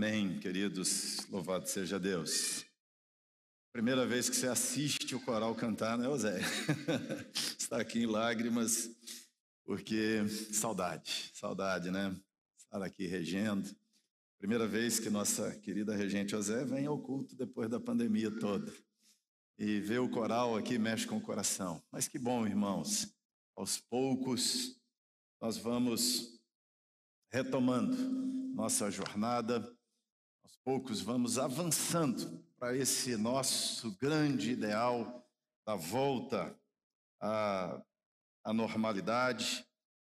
Amém, queridos. Louvado seja Deus. Primeira vez que você assiste o coral cantar, né, José? Está aqui em lágrimas, porque saudade, saudade, né? Estar aqui regendo. Primeira vez que nossa querida regente José vem ao culto depois da pandemia toda. E ver o coral aqui mexe com o coração. Mas que bom, irmãos. Aos poucos, nós vamos retomando nossa jornada. Aos poucos, vamos avançando para esse nosso grande ideal da volta à, à normalidade.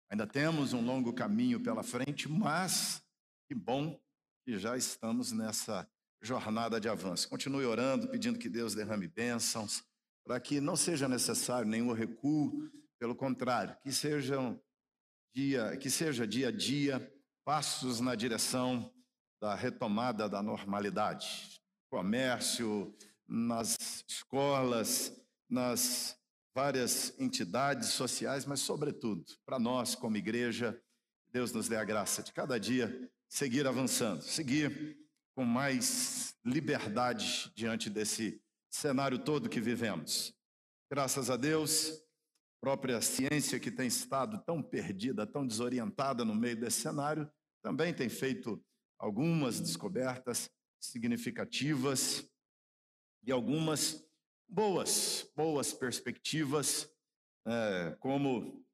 Ainda temos um longo caminho pela frente, mas que bom que já estamos nessa jornada de avanço. Continue orando, pedindo que Deus derrame bênçãos, para que não seja necessário nenhum recuo, pelo contrário, que sejam dia, que seja dia a dia passos na direção da retomada da normalidade comércio, nas escolas, nas várias entidades sociais, mas, sobretudo, para nós, como igreja, Deus nos dê a graça de cada dia seguir avançando, seguir com mais liberdade diante desse cenário todo que vivemos. Graças a Deus, própria ciência que tem estado tão perdida, tão desorientada no meio desse cenário, também tem feito algumas descobertas significativas e algumas boas, boas perspectivas, é, como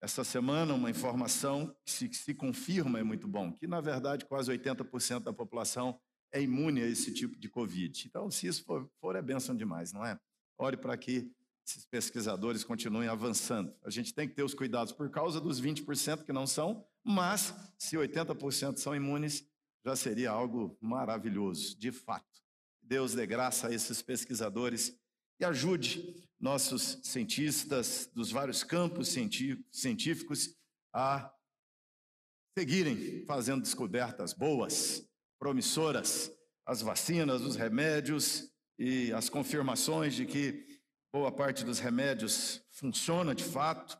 essa semana uma informação que se, que se confirma é muito bom, que na verdade quase 80% da população é imune a esse tipo de Covid. Então, se isso for, for é bênção demais, não é? Ore para que esses pesquisadores continuem avançando. A gente tem que ter os cuidados por causa dos 20% que não são, mas se 80% são imunes, já seria algo maravilhoso, de fato. Deus dê graça a esses pesquisadores e ajude nossos cientistas dos vários campos científicos a seguirem fazendo descobertas boas, promissoras, as vacinas, os remédios e as confirmações de que boa parte dos remédios funciona de fato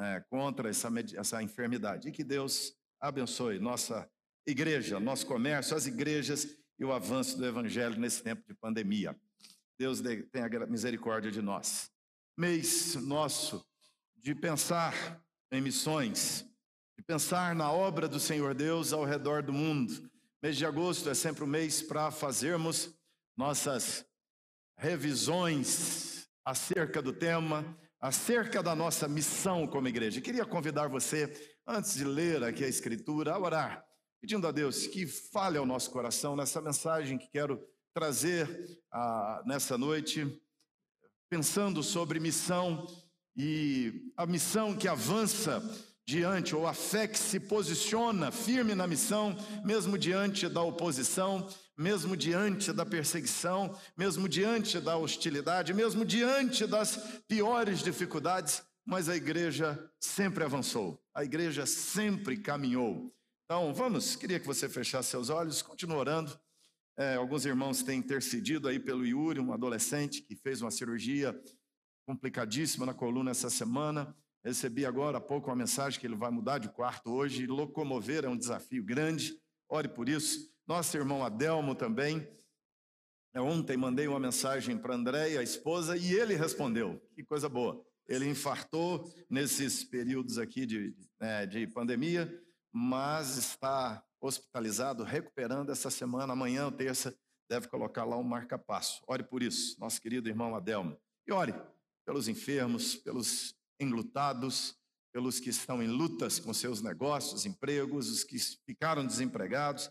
é, contra essa, essa enfermidade. E que Deus abençoe nossa igreja, nosso comércio, as igrejas e o avanço do evangelho nesse tempo de pandemia. Deus tenha misericórdia de nós. Mês nosso de pensar em missões, de pensar na obra do Senhor Deus ao redor do mundo. Mês de agosto é sempre o um mês para fazermos nossas revisões acerca do tema, acerca da nossa missão como igreja. queria convidar você, antes de ler aqui a Escritura, a orar pedindo a Deus que fale ao nosso coração nessa mensagem que quero trazer ah, nessa noite, pensando sobre missão e a missão que avança diante, ou a fé que se posiciona firme na missão, mesmo diante da oposição, mesmo diante da perseguição, mesmo diante da hostilidade, mesmo diante das piores dificuldades, mas a igreja sempre avançou, a igreja sempre caminhou. Então, vamos, queria que você fechasse seus olhos, continue orando. É, alguns irmãos têm intercedido aí pelo Yuri, um adolescente que fez uma cirurgia complicadíssima na coluna essa semana. Recebi agora há pouco uma mensagem que ele vai mudar de quarto hoje. Locomover é um desafio grande, ore por isso. Nosso irmão Adelmo também. É, ontem mandei uma mensagem para André, a esposa, e ele respondeu. Que coisa boa. Ele infartou nesses períodos aqui de, né, de pandemia mas está hospitalizado, recuperando essa semana. Amanhã, terça, deve colocar lá um marca-passo. Ore por isso, nosso querido irmão Adelmo. E ore pelos enfermos, pelos enlutados, pelos que estão em lutas com seus negócios, empregos, os que ficaram desempregados.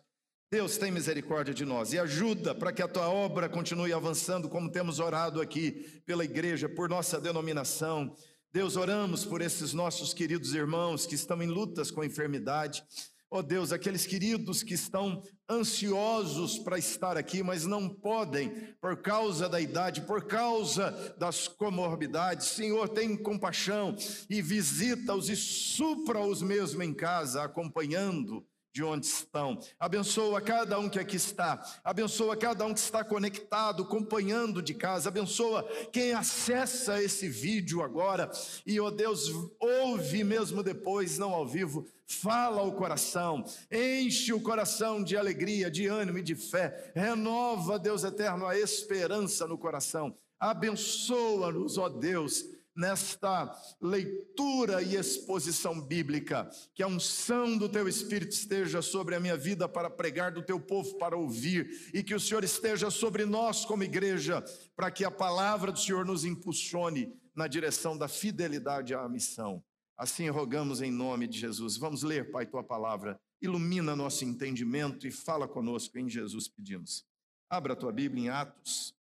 Deus tem misericórdia de nós e ajuda para que a tua obra continue avançando, como temos orado aqui pela igreja, por nossa denominação. Deus, oramos por esses nossos queridos irmãos que estão em lutas com a enfermidade. Ó oh Deus, aqueles queridos que estão ansiosos para estar aqui, mas não podem por causa da idade, por causa das comorbidades. Senhor, tem compaixão e visita-os e supra-os mesmo em casa, acompanhando de onde estão. Abençoa cada um que aqui está. Abençoa cada um que está conectado, acompanhando de casa. Abençoa quem acessa esse vídeo agora. E, ó oh Deus, ouve mesmo depois, não ao vivo. Fala o coração, enche o coração de alegria, de ânimo e de fé. Renova, Deus eterno, a esperança no coração. Abençoa-nos, ó Deus nesta leitura e exposição bíblica, que a unção do teu Espírito esteja sobre a minha vida para pregar, do teu povo para ouvir, e que o Senhor esteja sobre nós como igreja, para que a palavra do Senhor nos impulsione na direção da fidelidade à missão. Assim rogamos em nome de Jesus. Vamos ler, Pai, tua palavra. Ilumina nosso entendimento e fala conosco em Jesus pedimos. Abra a tua Bíblia em Atos.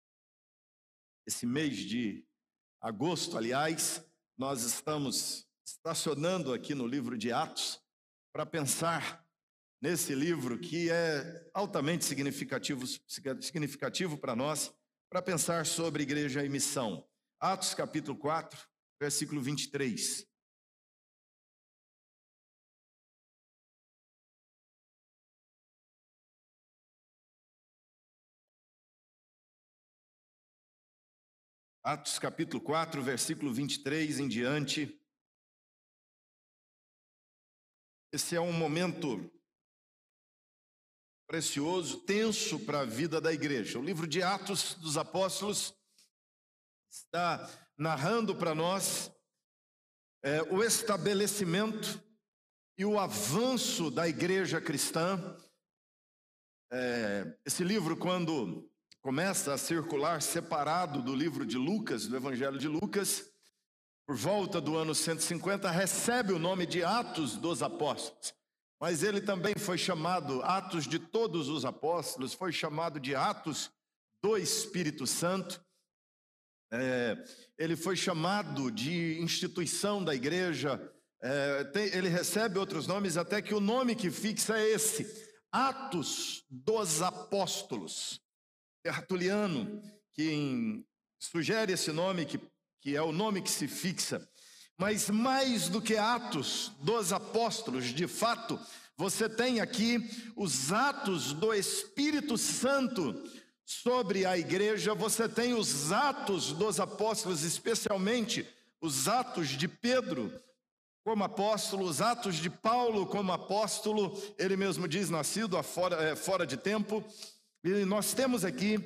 Esse mês de agosto, aliás, nós estamos estacionando aqui no livro de Atos para pensar nesse livro que é altamente significativo, significativo para nós, para pensar sobre igreja e missão. Atos capítulo 4, versículo 23. Atos capítulo 4, versículo 23 em diante. Esse é um momento precioso, tenso para a vida da igreja. O livro de Atos dos Apóstolos está narrando para nós é, o estabelecimento e o avanço da igreja cristã. É, esse livro, quando começa a circular separado do livro de Lucas, do Evangelho de Lucas, por volta do ano 150, recebe o nome de Atos dos Apóstolos. Mas ele também foi chamado Atos de Todos os Apóstolos, foi chamado de Atos do Espírito Santo. É, ele foi chamado de instituição da igreja. É, tem, ele recebe outros nomes, até que o nome que fixa é esse: Atos dos Apóstolos. Tertuliano, que sugere esse nome, que, que é o nome que se fixa. Mas mais do que Atos dos Apóstolos, de fato, você tem aqui os atos do Espírito Santo sobre a igreja, você tem os atos dos apóstolos, especialmente os atos de Pedro como apóstolo, os atos de Paulo como apóstolo, ele mesmo diz, nascido fora, é, fora de tempo, e nós temos aqui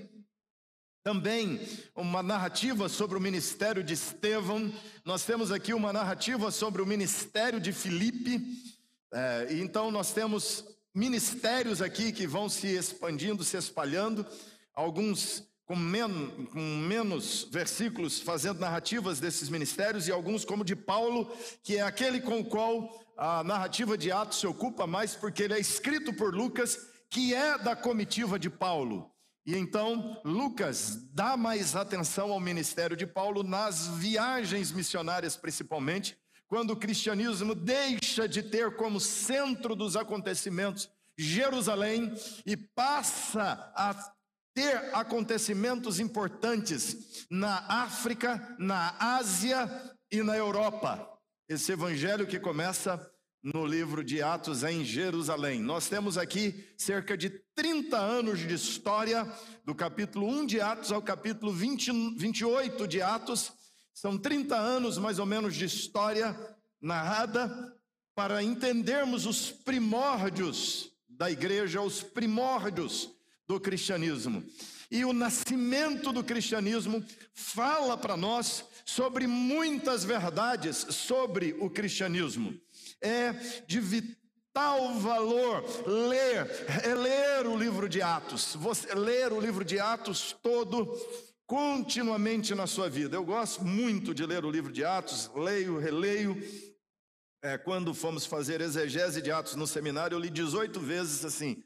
também uma narrativa sobre o ministério de Estevão, nós temos aqui uma narrativa sobre o ministério de Filipe, é, então nós temos ministérios aqui que vão se expandindo, se espalhando, alguns com, men com menos versículos fazendo narrativas desses ministérios, e alguns, como de Paulo, que é aquele com o qual a narrativa de Atos se ocupa mais, porque ele é escrito por Lucas que é da comitiva de Paulo. E então Lucas dá mais atenção ao ministério de Paulo nas viagens missionárias, principalmente, quando o cristianismo deixa de ter como centro dos acontecimentos Jerusalém e passa a ter acontecimentos importantes na África, na Ásia e na Europa. Esse evangelho que começa no livro de Atos em Jerusalém. Nós temos aqui cerca de 30 anos de história, do capítulo 1 de Atos ao capítulo 20, 28 de Atos. São 30 anos mais ou menos de história narrada para entendermos os primórdios da igreja, os primórdios do cristianismo. E o nascimento do cristianismo fala para nós sobre muitas verdades sobre o cristianismo é de vital valor ler, é ler o livro de Atos, você ler o livro de Atos todo continuamente na sua vida. Eu gosto muito de ler o livro de Atos, leio, releio. É, quando fomos fazer exegese de Atos no seminário, eu li 18 vezes assim.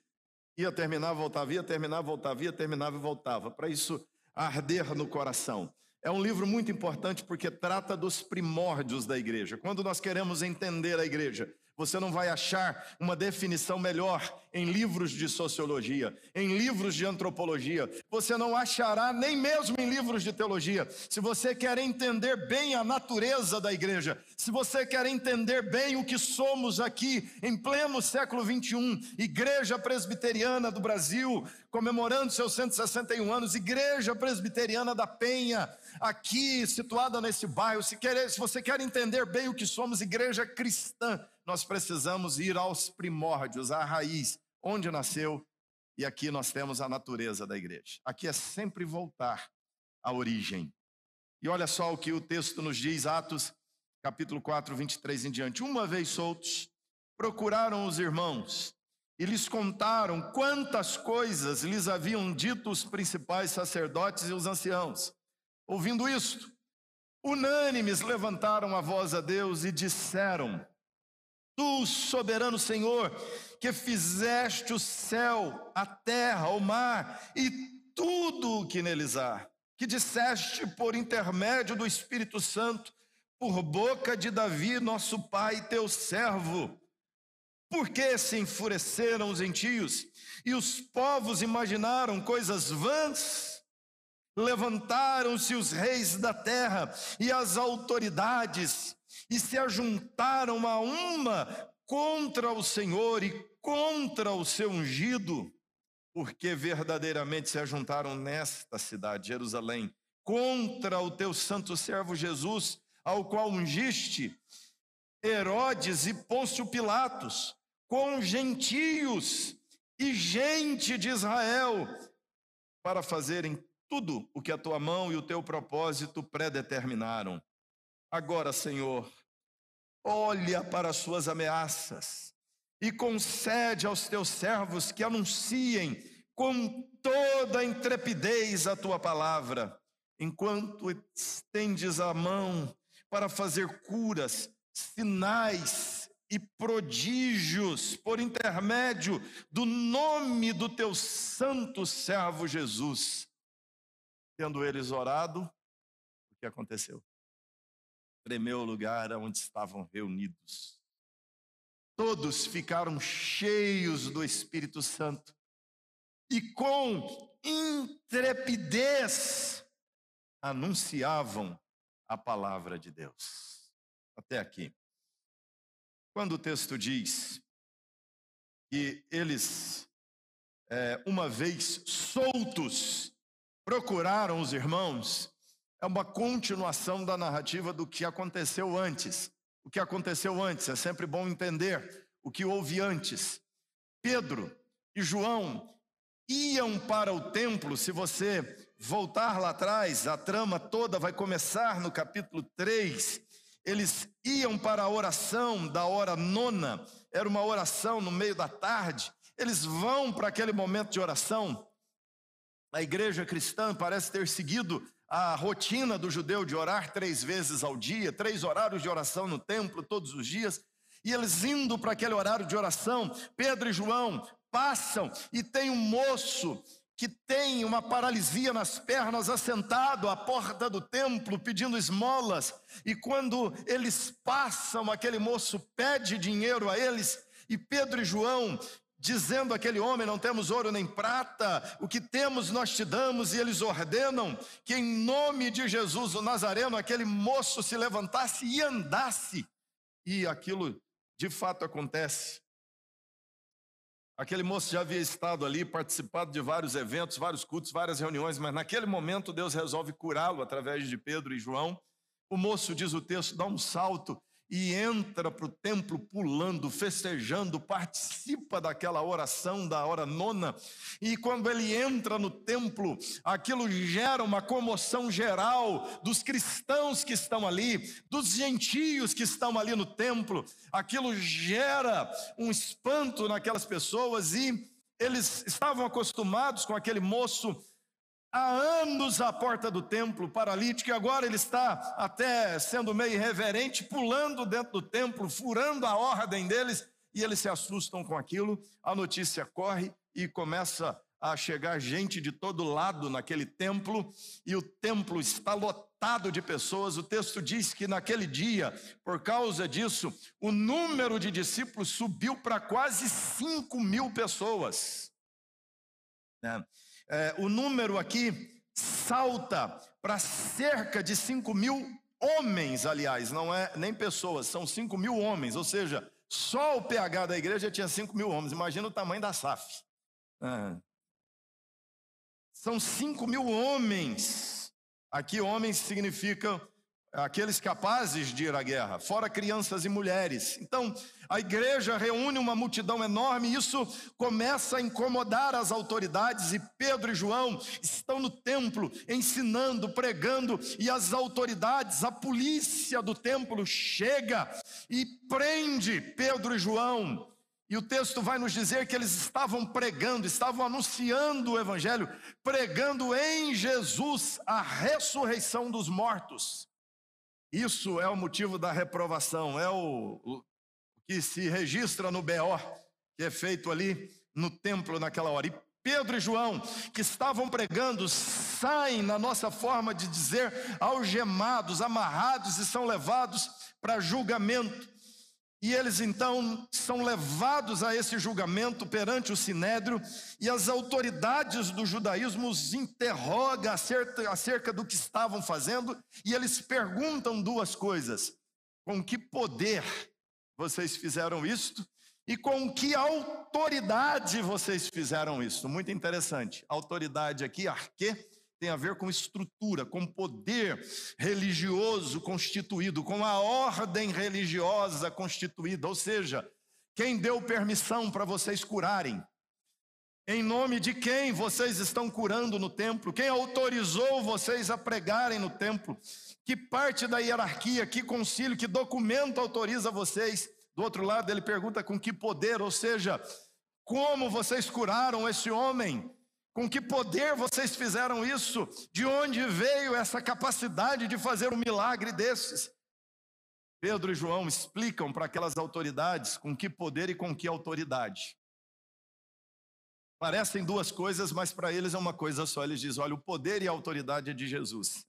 Ia terminar, voltava, ia terminar, voltava, ia terminava e voltava, para isso arder no coração. É um livro muito importante porque trata dos primórdios da igreja. Quando nós queremos entender a igreja, Você não vai achar uma definição melhor em livros de sociologia, em livros de antropologia. Você não achará nem mesmo em livros de teologia. Se você quer entender bem a natureza da igreja, se você quer entender bem o que somos aqui em pleno século 21, Igreja Presbiteriana do Brasil, comemorando seus 161 anos, Igreja Presbiteriana da Penha, aqui situada nesse bairro. Se, quer, se você quer entender bem o que somos, Igreja Cristã, nós precisamos ir aos primórdios, à raiz, onde nasceu, e aqui nós temos a natureza da igreja. Aqui é sempre voltar à origem. E olha só o que o texto nos diz, Atos, capítulo 4, 23 em diante. Uma vez soltos, procuraram os irmãos e lhes contaram quantas coisas lhes haviam dito os principais sacerdotes e os anciãos. Ouvindo isto, unânimes levantaram a voz a Deus e disseram: Tu, soberano Senhor, que fizeste o céu, a terra, o mar e tudo o que neles há, que disseste por intermédio do Espírito Santo, por boca de Davi, nosso pai, teu servo. Por que se enfureceram os gentios e os povos imaginaram coisas vãs? Levantaram-se os reis da terra e as autoridades e se ajuntaram a uma contra o Senhor e contra o seu ungido, porque verdadeiramente se ajuntaram nesta cidade, Jerusalém, contra o teu santo servo Jesus, ao qual ungiste Herodes e Pôncio Pilatos, com gentios e gente de Israel, para fazerem tudo o que a tua mão e o teu propósito predeterminaram. Agora, Senhor, olha para as suas ameaças e concede aos teus servos que anunciem com toda intrepidez a tua palavra, enquanto estendes a mão para fazer curas, sinais e prodígios por intermédio do nome do teu santo servo Jesus. Tendo eles orado, o que aconteceu? tremeu o lugar onde estavam reunidos. Todos ficaram cheios do Espírito Santo e com intrepidez anunciavam a palavra de Deus. Até aqui. Quando o texto diz que eles, é, uma vez soltos, procuraram os irmãos, é uma continuação da narrativa do que aconteceu antes. O que aconteceu antes, é sempre bom entender o que houve antes. Pedro e João iam para o templo, se você voltar lá atrás, a trama toda vai começar no capítulo 3. Eles iam para a oração da hora nona, era uma oração no meio da tarde. Eles vão para aquele momento de oração. A igreja cristã parece ter seguido a rotina do judeu de orar três vezes ao dia, três horários de oração no templo todos os dias, e eles indo para aquele horário de oração, Pedro e João passam e tem um moço que tem uma paralisia nas pernas, assentado à porta do templo pedindo esmolas, e quando eles passam, aquele moço pede dinheiro a eles, e Pedro e João dizendo aquele homem: Não temos ouro nem prata, o que temos nós te damos, e eles ordenam que, em nome de Jesus, o Nazareno, aquele moço se levantasse e andasse, e aquilo de fato acontece. Aquele moço já havia estado ali, participado de vários eventos, vários cultos, várias reuniões, mas naquele momento Deus resolve curá-lo através de Pedro e João. O moço, diz o texto, dá um salto e entra para o templo pulando, festejando, participa daquela oração da hora nona, e quando ele entra no templo, aquilo gera uma comoção geral dos cristãos que estão ali, dos gentios que estão ali no templo, aquilo gera um espanto naquelas pessoas e eles estavam acostumados com aquele moço há anos à porta do templo, paralítico, e agora ele está até sendo meio irreverente, pulando dentro do templo, furando a ordem deles, e eles se assustam com aquilo. A notícia corre e começa a chegar gente de todo lado naquele templo, e o templo está lotado de pessoas. O texto diz que naquele dia, por causa disso, o número de discípulos subiu para quase 5 mil pessoas. É, é, o número aqui salta para cerca de 5 mil homens, aliás, não é nem pessoas, são 5 mil homens, ou seja, só o PH da igreja tinha 5 mil homens, imagina o tamanho da SAF. É. São 5 mil homens. Aqui, homens significa aqueles capazes de ir à guerra, fora crianças e mulheres. Então, a igreja reúne uma multidão enorme, e isso começa a incomodar as autoridades, e Pedro e João estão no templo ensinando, pregando, e as autoridades, a polícia do templo chega e prende Pedro e João. E o texto vai nos dizer que eles estavam pregando, estavam anunciando o Evangelho, pregando em Jesus a ressurreição dos mortos. Isso é o motivo da reprovação, é o, o que se registra no BO, que é feito ali no templo naquela hora. E Pedro e João, que estavam pregando, saem, na nossa forma de dizer, algemados, amarrados e são levados para julgamento. E eles então são levados a esse julgamento perante o sinédrio, e as autoridades do judaísmo os interrogam acerca, acerca do que estavam fazendo, e eles perguntam duas coisas: com que poder vocês fizeram isto? E com que autoridade vocês fizeram isso? Muito interessante. Autoridade aqui, arque, tem a ver com estrutura, com poder religioso constituído, com a ordem religiosa constituída, ou seja, quem deu permissão para vocês curarem? Em nome de quem vocês estão curando no templo? Quem autorizou vocês a pregarem no templo? Que parte da hierarquia, que concílio, que documento autoriza vocês? Do outro lado, ele pergunta com que poder, ou seja, como vocês curaram esse homem? Com que poder vocês fizeram isso? De onde veio essa capacidade de fazer um milagre desses? Pedro e João explicam para aquelas autoridades com que poder e com que autoridade. Parecem duas coisas, mas para eles é uma coisa só. Eles dizem: olha, o poder e a autoridade é de Jesus.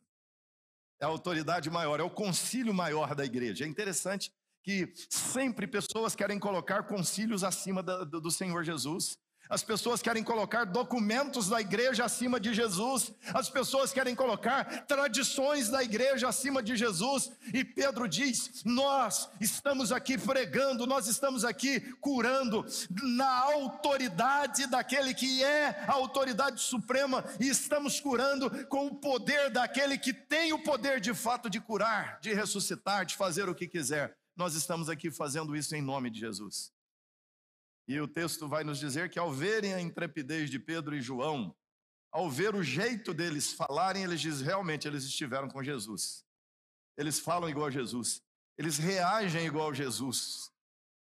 É a autoridade maior, é o concílio maior da igreja. É interessante que sempre pessoas querem colocar concílios acima do Senhor Jesus. As pessoas querem colocar documentos da igreja acima de Jesus. As pessoas querem colocar tradições da igreja acima de Jesus. E Pedro diz: Nós estamos aqui pregando, nós estamos aqui curando na autoridade daquele que é a autoridade suprema e estamos curando com o poder daquele que tem o poder de fato de curar, de ressuscitar, de fazer o que quiser. Nós estamos aqui fazendo isso em nome de Jesus. E o texto vai nos dizer que ao verem a intrepidez de Pedro e João, ao ver o jeito deles falarem, eles dizem realmente eles estiveram com Jesus. Eles falam igual a Jesus. Eles reagem igual a Jesus.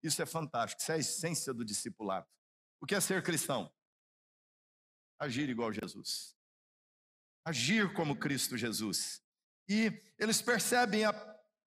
Isso é fantástico, isso é a essência do discipulado. O que é ser cristão? Agir igual a Jesus. Agir como Cristo Jesus. E eles percebem a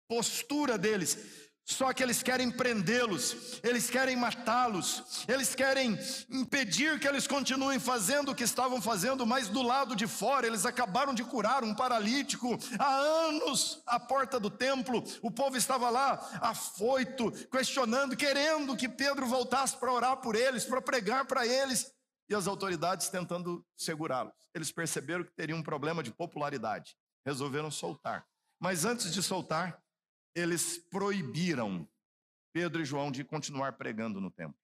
postura deles. Só que eles querem prendê-los, eles querem matá-los, eles querem impedir que eles continuem fazendo o que estavam fazendo, mas do lado de fora eles acabaram de curar um paralítico há anos à porta do templo. O povo estava lá afoito, questionando, querendo que Pedro voltasse para orar por eles, para pregar para eles, e as autoridades tentando segurá-los. Eles perceberam que teriam um problema de popularidade, resolveram soltar. Mas antes de soltar, eles proibiram Pedro e João de continuar pregando no templo.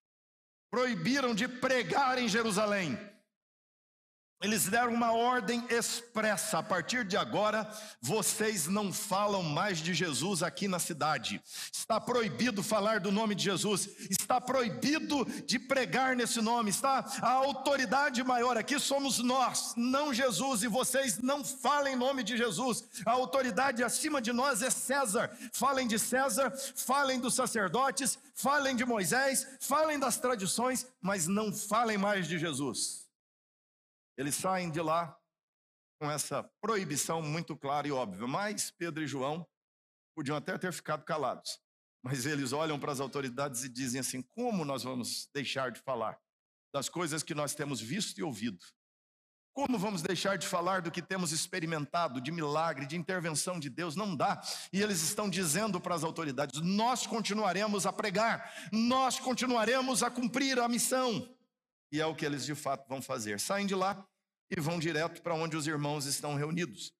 Proibiram de pregar em Jerusalém. Eles deram uma ordem expressa: a partir de agora, vocês não falam mais de Jesus aqui na cidade. Está proibido falar do nome de Jesus, está proibido de pregar nesse nome. Está a autoridade maior aqui somos nós, não Jesus, e vocês não falem em nome de Jesus. A autoridade acima de nós é César. Falem de César, falem dos sacerdotes, falem de Moisés, falem das tradições, mas não falem mais de Jesus. Eles saem de lá com essa proibição muito clara e óbvia. Mas Pedro e João podiam até ter ficado calados. Mas eles olham para as autoridades e dizem assim: como nós vamos deixar de falar? das coisas que nós temos visto e ouvido. Como vamos deixar de falar do que temos experimentado, de milagre, de intervenção de Deus? Não dá. E eles estão dizendo para as autoridades: nós continuaremos a pregar, nós continuaremos a cumprir a missão. E é o que eles de fato vão fazer. Saem de lá e vão direto para onde os irmãos estão reunidos.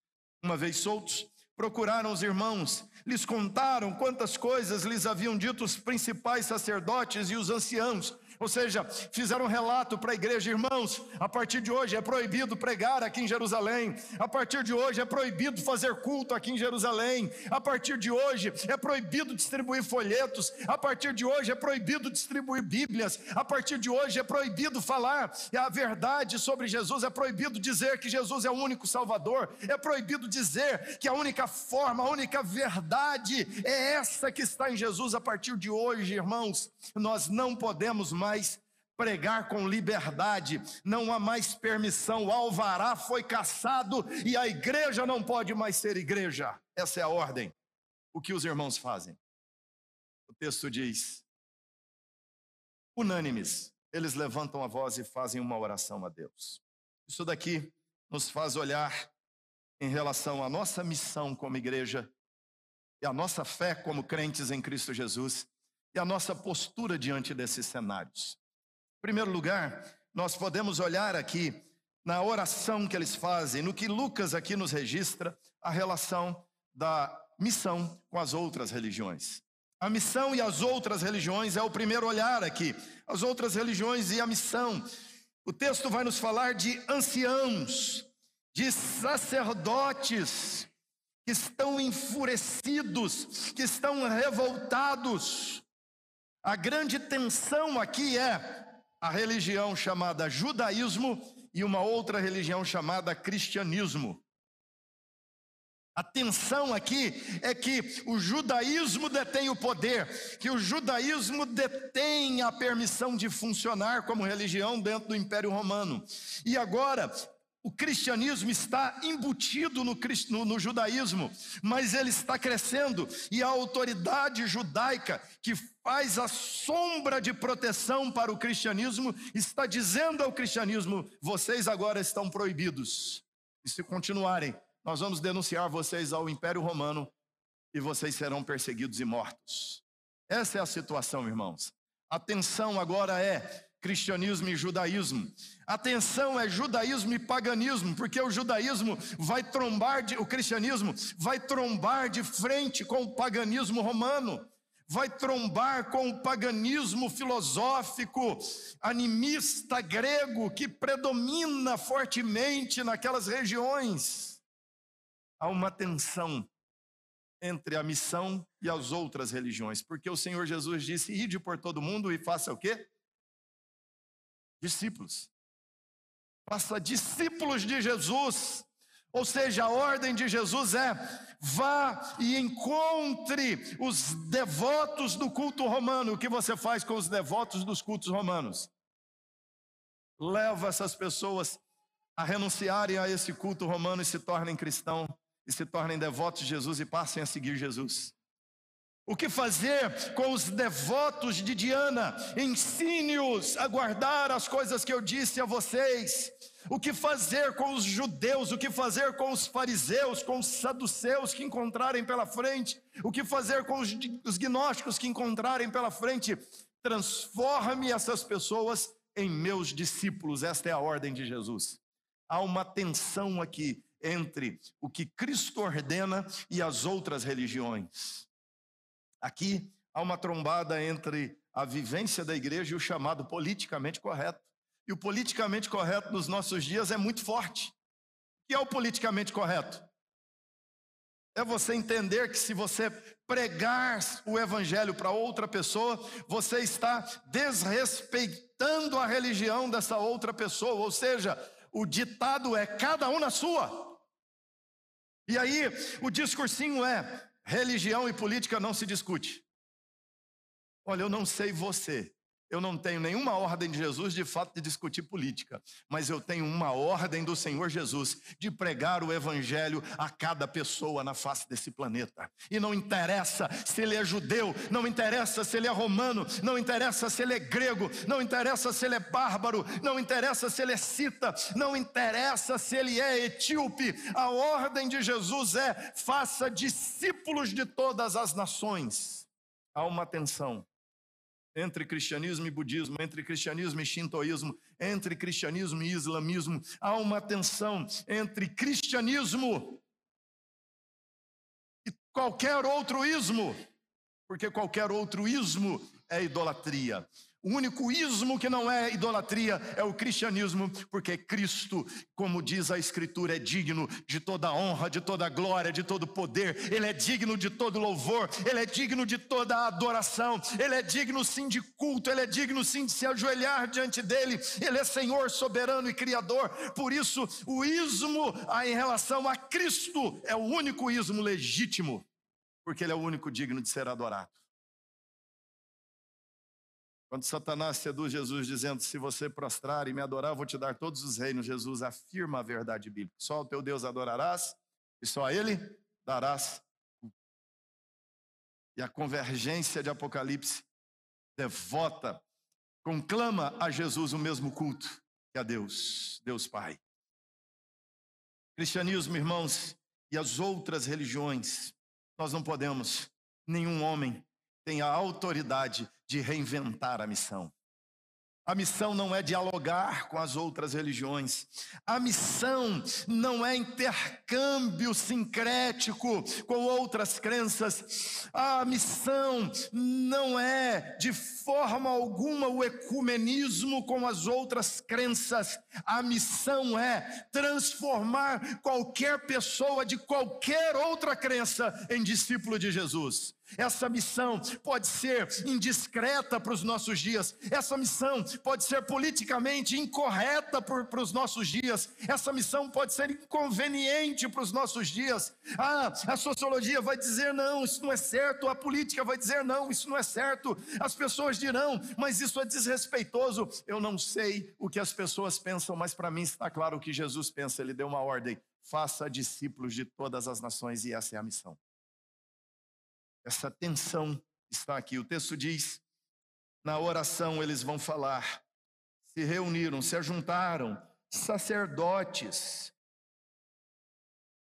Uma vez soltos, procuraram os irmãos, lhes contaram quantas coisas lhes haviam dito os principais sacerdotes e os anciãos ou seja, fizeram um relato para a igreja, irmãos, a partir de hoje é proibido pregar aqui em Jerusalém, a partir de hoje é proibido fazer culto aqui em Jerusalém, a partir de hoje é proibido distribuir folhetos, a partir de hoje é proibido distribuir Bíblias, a partir de hoje é proibido falar a verdade sobre Jesus, é proibido dizer que Jesus é o único Salvador, é proibido dizer que a única forma, a única verdade é essa que está em Jesus a partir de hoje, irmãos. Nós não podemos mais mais pregar com liberdade, não há mais permissão, o alvará foi caçado e a igreja não pode mais ser igreja. Essa é a ordem. O que os irmãos fazem? O texto diz: unânimes, eles levantam a voz e fazem uma oração a Deus. Isso daqui nos faz olhar em relação à nossa missão como igreja e a nossa fé como crentes em Cristo Jesus e a nossa postura diante desses cenários. Em primeiro lugar, nós podemos olhar aqui na oração que eles fazem, no que Lucas aqui nos registra, a relação da missão com as outras religiões. A missão e as outras religiões é o primeiro olhar aqui. As outras religiões e a missão. O texto vai nos falar de anciãos, de sacerdotes que estão enfurecidos, que estão revoltados, a grande tensão aqui é a religião chamada judaísmo e uma outra religião chamada cristianismo. A tensão aqui é que o judaísmo detém o poder, que o judaísmo detém a permissão de funcionar como religião dentro do Império Romano. E agora, o cristianismo está embutido no, no, no, judaísmo, mas ele está crescendo, e a autoridade judaica, que faz a sombra de proteção para o cristianismo, está dizendo ao cristianismo: vocês agora estão proibidos. E se continuarem, nós vamos denunciar vocês ao Império Romano e vocês serão perseguidos e mortos. Essa é a situação, irmãos. A tensão agora é cristianismo e judaísmo. Atenção, é judaísmo e paganismo, porque o judaísmo vai trombar, de, o cristianismo vai trombar de frente com o paganismo romano, vai trombar com o paganismo filosófico, animista grego, que predomina fortemente naquelas regiões. Há uma tensão entre a missão e as outras religiões, porque o Senhor Jesus disse: ide por todo mundo e faça o quê? Discípulos. Faça discípulos de Jesus. Ou seja, a ordem de Jesus é: vá e encontre os devotos do culto romano. O que você faz com os devotos dos cultos romanos? Leva essas pessoas a renunciarem a esse culto romano e se tornem cristãos, e se tornem devotos de Jesus e passem a seguir Jesus. O que fazer com os devotos de Diana? Ensine-os a guardar as coisas que eu disse a vocês. O que fazer com os judeus? O que fazer com os fariseus, com os saduceus que encontrarem pela frente? O que fazer com os, os gnósticos que encontrarem pela frente? Transforme essas pessoas em meus discípulos. Esta é a ordem de Jesus. Há uma tensão aqui entre o que Cristo ordena e as outras religiões. Aqui há uma trombada entre a vivência da igreja e o chamado politicamente correto. E o politicamente correto nos nossos dias é muito forte. O que é o politicamente correto? É você entender que se você pregar o evangelho para outra pessoa, você está desrespeitando a religião dessa outra pessoa, ou seja, o ditado é cada um na sua. E aí, o discursinho é: Religião e política não se discute. Olha, eu não sei você, Eu não tenho nenhuma ordem de Jesus de fato de discutir política, mas eu tenho uma ordem do Senhor Jesus de pregar o evangelho a cada pessoa na face desse planeta. E não interessa se ele é judeu, não interessa se ele é romano, não interessa se ele é grego, não interessa se ele é bárbaro, não interessa se ele é cita, não interessa se ele é etíope. A ordem de Jesus é: faça discípulos de todas as nações. Há uma tensão entre cristianismo e budismo, entre cristianismo e shintoísmo, entre cristianismo e islamismo. Há uma tensão entre cristianismo e qualquer outro ismo, porque qualquer outro ismo é idolatria. O único ismo que não é idolatria é o cristianismo, porque Cristo, como diz a Escritura, é digno de toda honra, de toda glória, de todo poder, Ele é digno de todo louvor, Ele é digno de toda adoração, Ele é digno sim de culto, Ele é digno sim de se ajoelhar diante dEle, Ele é Senhor, soberano e Criador. Por isso, o ismo em relação a Cristo é o único ismo legítimo, porque Ele é o único digno de ser adorado. Quando Satanás seduz Jesus dizendo: Se você prostrar e me adorar, vou te dar todos os reinos, Jesus afirma a verdade bíblica: Só o teu Deus adorarás e só a Ele darás. E a convergência de Apocalipse devota, conclama a Jesus o mesmo culto que a Deus, Deus Pai. Cristianismo, irmãos, e as outras religiões, nós não podemos, nenhum homem tem a autoridade de reinventar a missão. A missão não é dialogar com as outras religiões. A missão não é intercâmbio sincrético com outras crenças. A missão não é, de forma alguma, o ecumenismo com as outras crenças. A missão é transformar qualquer pessoa de qualquer outra crença em discípulo de Jesus. Essa missão pode ser indiscreta para os nossos dias, essa missão pode ser politicamente incorreta para os nossos dias, essa missão pode ser inconveniente para os nossos dias. Ah, a sociologia vai dizer não, isso não é certo, a política vai dizer não, isso não é certo, as pessoas dirão, mas isso é desrespeitoso. Eu não sei o que as pessoas pensam, mas para mim está claro o que Jesus pensa, ele deu uma ordem: faça discípulos de todas as nações, e essa é a missão. Essa tensão está aqui. O texto diz: na oração eles vão falar. Se reuniram, se ajuntaram, sacerdotes,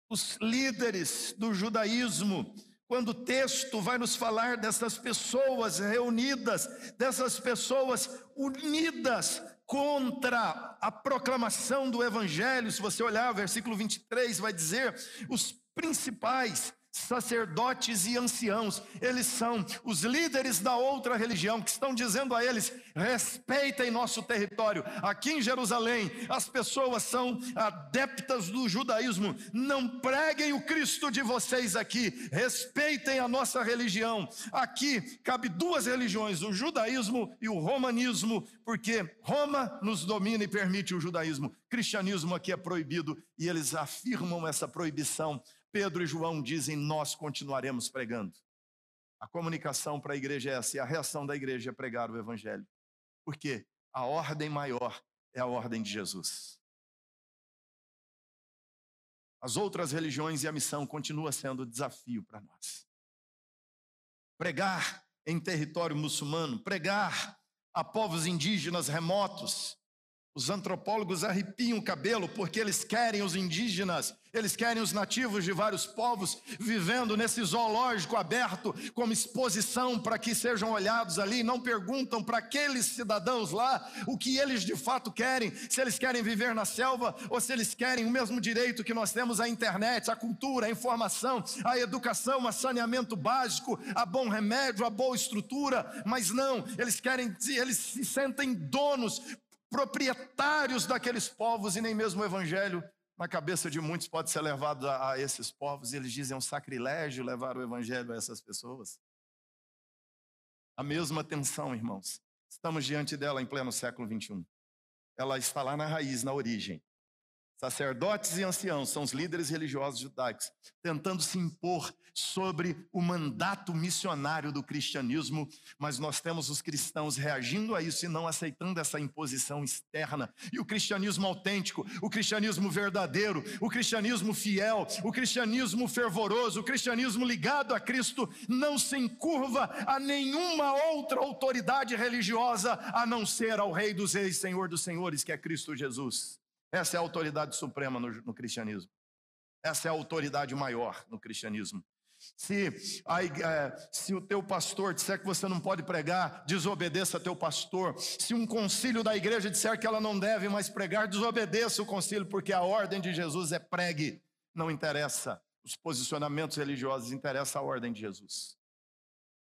os líderes do judaísmo, quando o texto vai nos falar dessas pessoas reunidas, dessas pessoas unidas contra a proclamação do evangelho, se você olhar o versículo 23, vai dizer: os principais sacerdotes e anciãos, eles são os líderes da outra religião que estão dizendo a eles: respeitem nosso território. Aqui em Jerusalém, as pessoas são adeptas do judaísmo, não preguem o Cristo de vocês aqui, respeitem a nossa religião. Aqui cabe duas religiões, o judaísmo e o romanismo, porque Roma nos domina e permite o judaísmo. Cristianismo aqui é proibido e eles afirmam essa proibição Pedro e João dizem: Nós continuaremos pregando. A comunicação para a igreja é essa, e a reação da igreja é pregar o evangelho. Porque a ordem maior é a ordem de Jesus. As outras religiões e a missão continua sendo desafio para nós. Pregar em território muçulmano, pregar a povos indígenas remotos, os antropólogos arrepiam o cabelo porque eles querem os indígenas, eles querem os nativos de vários povos vivendo nesse zoológico aberto, como exposição para que sejam olhados ali. Não perguntam para aqueles cidadãos lá o que eles de fato querem, se eles querem viver na selva ou se eles querem o mesmo direito que nós temos à internet, à cultura, à informação, à educação, a saneamento básico, a bom remédio, a boa estrutura. Mas não, eles querem, eles se sentem donos proprietários daqueles povos e nem mesmo o evangelho na cabeça de muitos pode ser levado a, a esses povos e eles dizem é um sacrilégio levar o evangelho a essas pessoas. A mesma tensão, irmãos. Estamos diante dela em pleno século 21. Ela está lá na raiz, na origem. Sacerdotes e anciãos são os líderes religiosos judaicos, tentando se impor sobre o mandato missionário do cristianismo, mas nós temos os cristãos reagindo a isso e não aceitando essa imposição externa. E o cristianismo autêntico, o cristianismo verdadeiro, o cristianismo fiel, o cristianismo fervoroso, o cristianismo ligado a Cristo não se encurva a nenhuma outra autoridade religiosa a não ser ao Rei dos Reis, Senhor dos Senhores, que é Cristo Jesus. Essa é a autoridade suprema no, no cristianismo. Essa é a autoridade maior no cristianismo. Se, a, é, se o teu pastor disser que você não pode pregar, desobedeça teu pastor. Se um concílio da igreja disser que ela não deve mais pregar, desobedeça o concílio, porque a ordem de Jesus é pregue. Não interessa os posicionamentos religiosos, interessa a ordem de Jesus.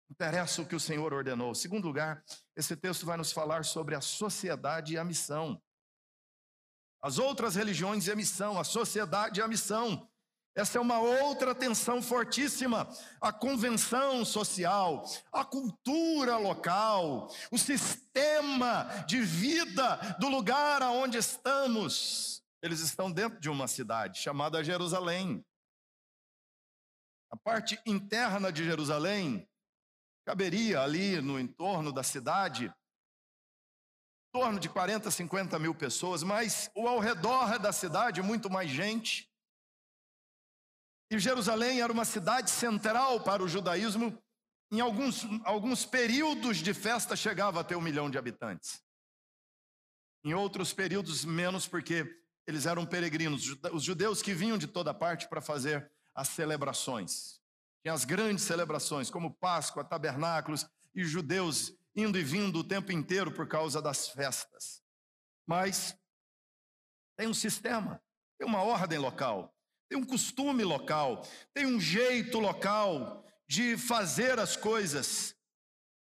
Interessa o que o Senhor ordenou. Segundo lugar, esse texto vai nos falar sobre a sociedade e a missão. As outras religiões e a missão, a sociedade e a missão. Essa é uma outra tensão fortíssima. A convenção social, a cultura local, o sistema de vida do lugar aonde estamos. Eles estão dentro de uma cidade chamada Jerusalém. A parte interna de Jerusalém caberia ali no entorno da cidade torno de 40, 50 mil pessoas, mas o ao redor da cidade, muito mais gente. E Jerusalém era uma cidade central para o judaísmo. Em alguns, alguns períodos de festa chegava a ter um milhão de habitantes. Em outros períodos, menos, porque eles eram peregrinos, os judeus que vinham de toda parte para fazer as celebrações. Tinha as grandes celebrações, como Páscoa, tabernáculos, e judeus indo e vindo o tempo inteiro por causa das festas. Mas tem um sistema, tem uma ordem local, tem um costume local, tem um jeito local de fazer as coisas.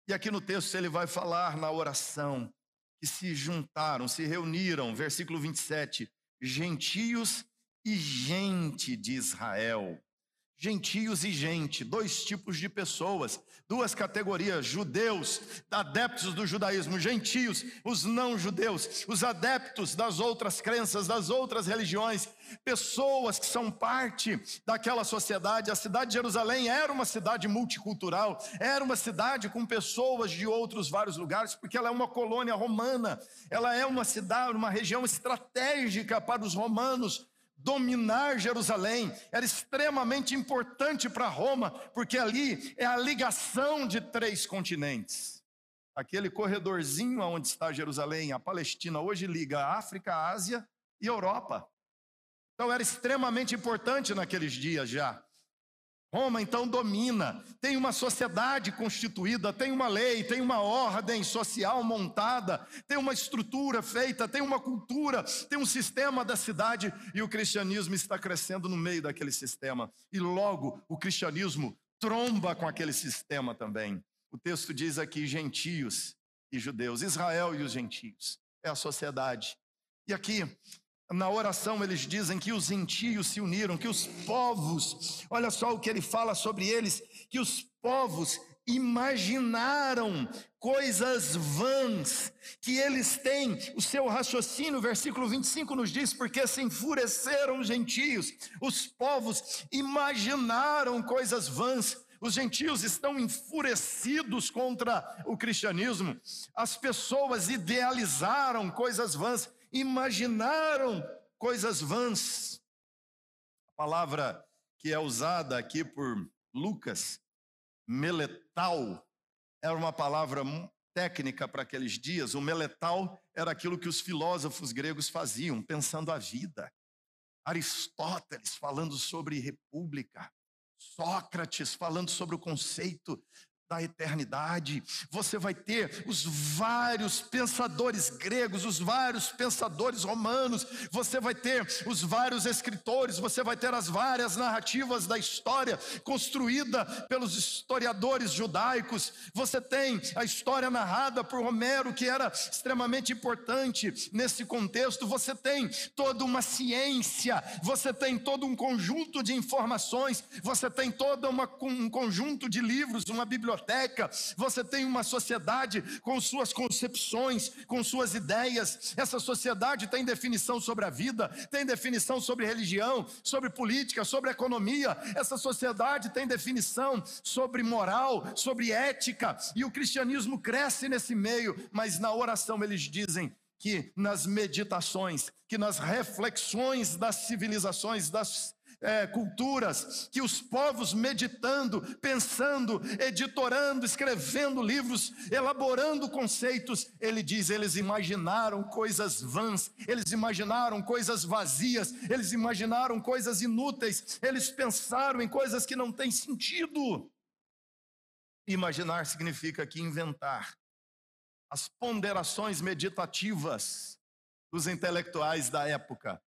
E aqui no texto ele vai falar na oração que se juntaram, se reuniram, versículo 27, gentios e gente de Israel. Gentios e gente, dois tipos de pessoas, duas categorias: judeus, adeptos do judaísmo, gentios, os não judeus, os adeptos das outras crenças, das outras religiões, pessoas que são parte daquela sociedade. A cidade de Jerusalém era uma cidade multicultural, era uma cidade com pessoas de outros vários lugares, porque ela é uma colônia romana, ela é uma cidade, uma região estratégica para os romanos dominar Jerusalém era extremamente importante para Roma, porque ali é a ligação de três continentes. Aquele corredorzinho onde está Jerusalém, a Palestina, hoje liga a África, a Ásia e a Europa. Então era extremamente importante naqueles dias já. Roma então domina, tem uma sociedade constituída, tem uma lei, tem uma ordem social montada, tem uma estrutura feita, tem uma cultura, tem um sistema da cidade e o cristianismo está crescendo no meio daquele sistema. E logo o cristianismo tromba com aquele sistema também. O texto diz aqui gentios e judeus, Israel e os gentios, é a sociedade. E aqui na oração eles dizem que os gentios se uniram, que os povos, olha só o que ele fala sobre eles, que os povos imaginaram coisas vãs, que eles têm. O seu raciocínio, versículo 25 nos diz, porque se enfureceram os gentios, os povos imaginaram coisas vãs, os gentios estão enfurecidos contra o cristianismo, as pessoas idealizaram coisas vãs, imaginaram coisas vãs. A palavra que é usada aqui por Lucas, meletal, era uma palavra técnica para aqueles dias. O meletal era aquilo que os filósofos gregos faziam, pensando a vida. Aristóteles falando sobre república, Sócrates falando sobre o conceito da eternidade. Você vai ter os vários pensadores gregos, os vários pensadores romanos, você vai ter os vários escritores, você vai ter as várias narrativas da história construída pelos historiadores judaicos. Você tem a história narrada por Homero, que era extremamente importante nesse contexto. Você tem toda uma ciência, você tem todo um conjunto de informações, você tem todo uma, um conjunto de livros, uma biblioteca biblioteca, você tem uma sociedade com suas concepções, com suas ideias. Essa sociedade tem definição sobre a vida, tem definição sobre religião, sobre política, sobre economia. Essa sociedade tem definição sobre moral, sobre ética, e o cristianismo cresce nesse meio, mas na oração eles dizem: que nas meditações, que nas reflexões das civilizações, das é, culturas, que os povos meditando, pensando, editorando, escrevendo livros, elaborando conceitos, ele diz: eles imaginaram coisas vãs, eles imaginaram coisas vazias, eles imaginaram coisas inúteis, eles pensaram em coisas que não têm sentido. Imaginar significa aqui inventar, as ponderações meditativas dos intelectuais da época.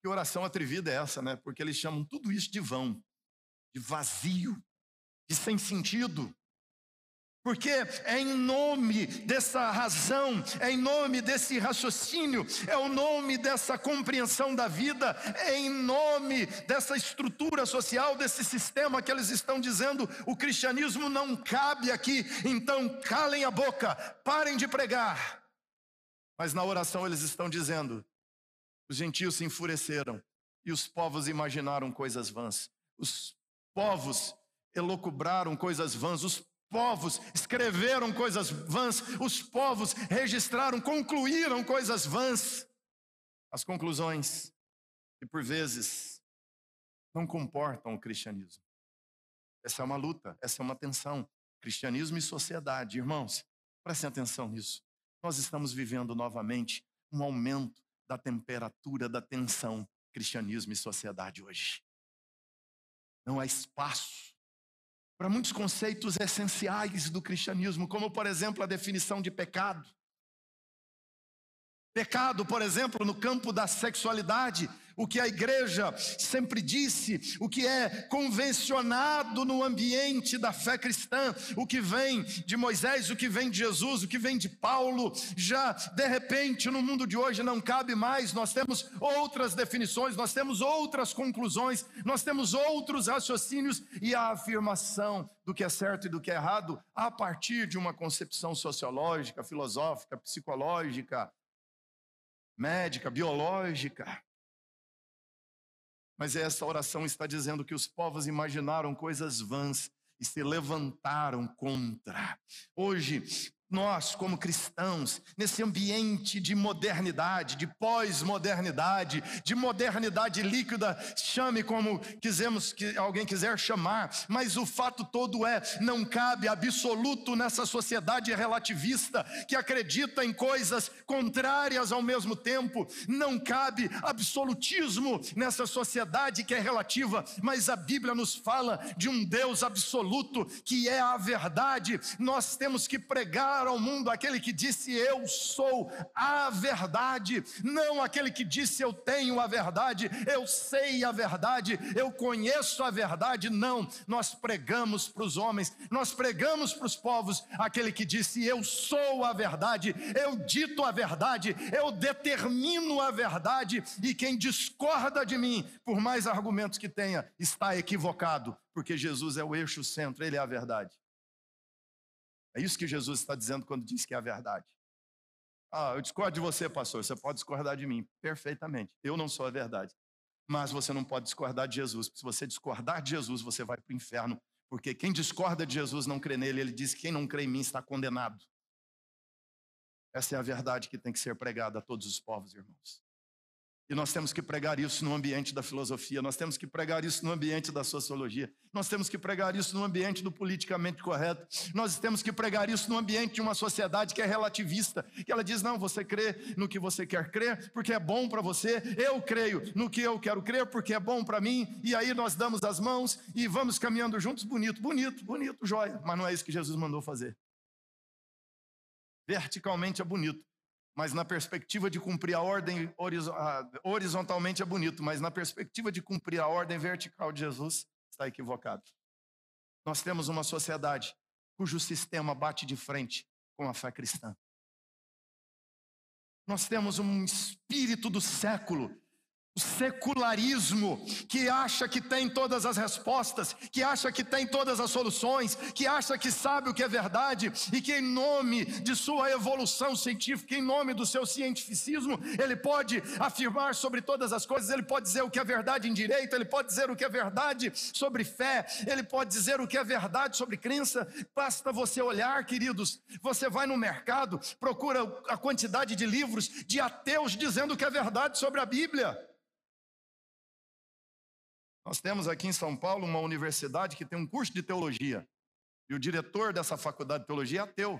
Que oração atrevida é essa, né? Porque eles chamam tudo isso de vão, de vazio, de sem sentido. Porque é em nome dessa razão, é em nome desse raciocínio, é o nome dessa compreensão da vida, é em nome dessa estrutura social, desse sistema que eles estão dizendo: o cristianismo não cabe aqui, então calem a boca, parem de pregar. Mas na oração eles estão dizendo: os gentios se enfureceram e os povos imaginaram coisas vãs, os povos elocubraram coisas vãs, os povos escreveram coisas vãs, os povos registraram, concluíram coisas vãs. As conclusões, que por vezes não comportam o cristianismo. Essa é uma luta, essa é uma tensão. Cristianismo e sociedade, irmãos, prestem atenção nisso. Nós estamos vivendo novamente um aumento da temperatura da tensão cristianismo e sociedade hoje. Não há espaço para muitos conceitos essenciais do cristianismo, como, por exemplo, a definição de pecado. Pecado, por exemplo, no campo da sexualidade, o que a igreja sempre disse, o que é convencionado no ambiente da fé cristã, o que vem de Moisés, o que vem de Jesus, o que vem de Paulo, já de repente no mundo de hoje não cabe mais, nós temos outras definições, nós temos outras conclusões, nós temos outros raciocínios e a afirmação do que é certo e do que é errado a partir de uma concepção sociológica, filosófica, psicológica, médica, biológica. Mas essa oração está dizendo que os povos imaginaram coisas vãs e se levantaram contra. Hoje, nós, como cristãos, nesse ambiente de modernidade, de pós-modernidade, de modernidade líquida, chame como quisemos que alguém quiser chamar, mas o fato todo é, não cabe absoluto nessa sociedade relativista que acredita em coisas contrárias ao mesmo tempo, não cabe absolutismo nessa sociedade que é relativa, mas a Bíblia nos fala de um Deus absoluto que é a verdade. Nós temos que pregar ao mundo aquele que disse eu sou a verdade, não aquele que disse eu tenho a verdade, eu sei a verdade, eu conheço a verdade, não. Nós pregamos para os homens, nós pregamos para os povos aquele que disse eu sou a verdade, eu dito a verdade, eu determino a verdade, e quem discorda de mim, por mais argumentos que tenha, está equivocado, porque Jesus é o eixo centro, ele é a verdade. É isso que Jesus está dizendo quando diz que é a verdade. Ah, eu discordo de você, pastor. Você pode discordar de mim. Perfeitamente. Eu não sou a verdade. Mas você não pode discordar de Jesus. Se você discordar de Jesus, você vai para o inferno. Porque quem discorda de Jesus não crê nele. Ele diz que quem não crê em mim está condenado. Essa é a verdade que tem que ser pregada a todos os povos, irmãos. E nós temos que pregar isso no ambiente da filosofia, nós temos que pregar isso no ambiente da sociologia, nós temos que pregar isso no ambiente do politicamente correto, nós temos que pregar isso no ambiente de uma sociedade que é relativista, que ela diz: não, você crê no que você quer crer, porque é bom para você, eu creio no que eu quero crer, porque é bom para mim, e aí nós damos as mãos e vamos caminhando juntos, bonito, bonito, bonito, joia, mas não é isso que Jesus mandou fazer. Verticalmente é bonito, mas na perspectiva de cumprir a ordem horizontalmente é bonito, mas na perspectiva de cumprir a ordem vertical de Jesus, está equivocado. Nós temos uma sociedade cujo sistema bate de frente com a fé cristã. Nós temos um espírito do século o secularismo que acha que tem todas as respostas, que acha que tem todas as soluções, que acha que sabe o que é verdade e que, em nome de sua evolução científica, em nome do seu cientificismo, ele pode afirmar sobre todas as coisas, ele pode dizer o que é verdade em direito, ele pode dizer o que é verdade sobre fé, ele pode dizer o que é verdade sobre crença. Basta você olhar, queridos, você vai no mercado, procura a quantidade de livros de ateus dizendo o que é verdade sobre a Bíblia. Nós temos aqui em São Paulo uma universidade que tem um curso de teologia. E o diretor dessa faculdade de teologia é ateu.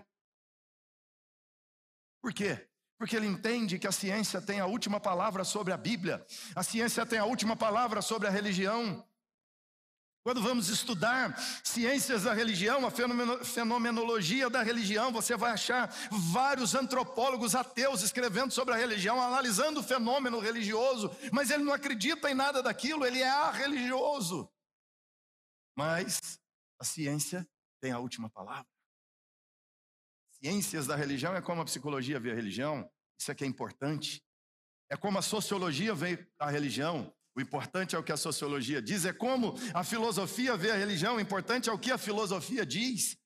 Por quê? Porque ele entende que a ciência tem a última palavra sobre a Bíblia, a ciência tem a última palavra sobre a religião. Quando vamos estudar ciências da religião, a fenomenologia da religião, você vai achar vários antropólogos ateus escrevendo sobre a religião, analisando o fenômeno religioso, mas ele não acredita em nada daquilo, ele é religioso. Mas a ciência tem a última palavra. Ciências da religião é como a psicologia vê a religião, isso aqui é importante. É como a sociologia vê a religião, o importante é o que a sociologia diz, é como a filosofia vê a religião, o importante é o que a filosofia diz.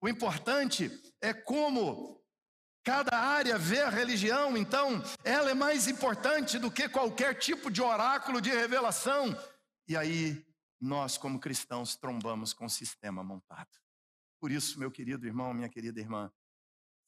O importante é como cada área vê a religião, então ela é mais importante do que qualquer tipo de oráculo de revelação. E aí nós, como cristãos, trombamos com o sistema montado. Por isso, meu querido irmão, minha querida irmã,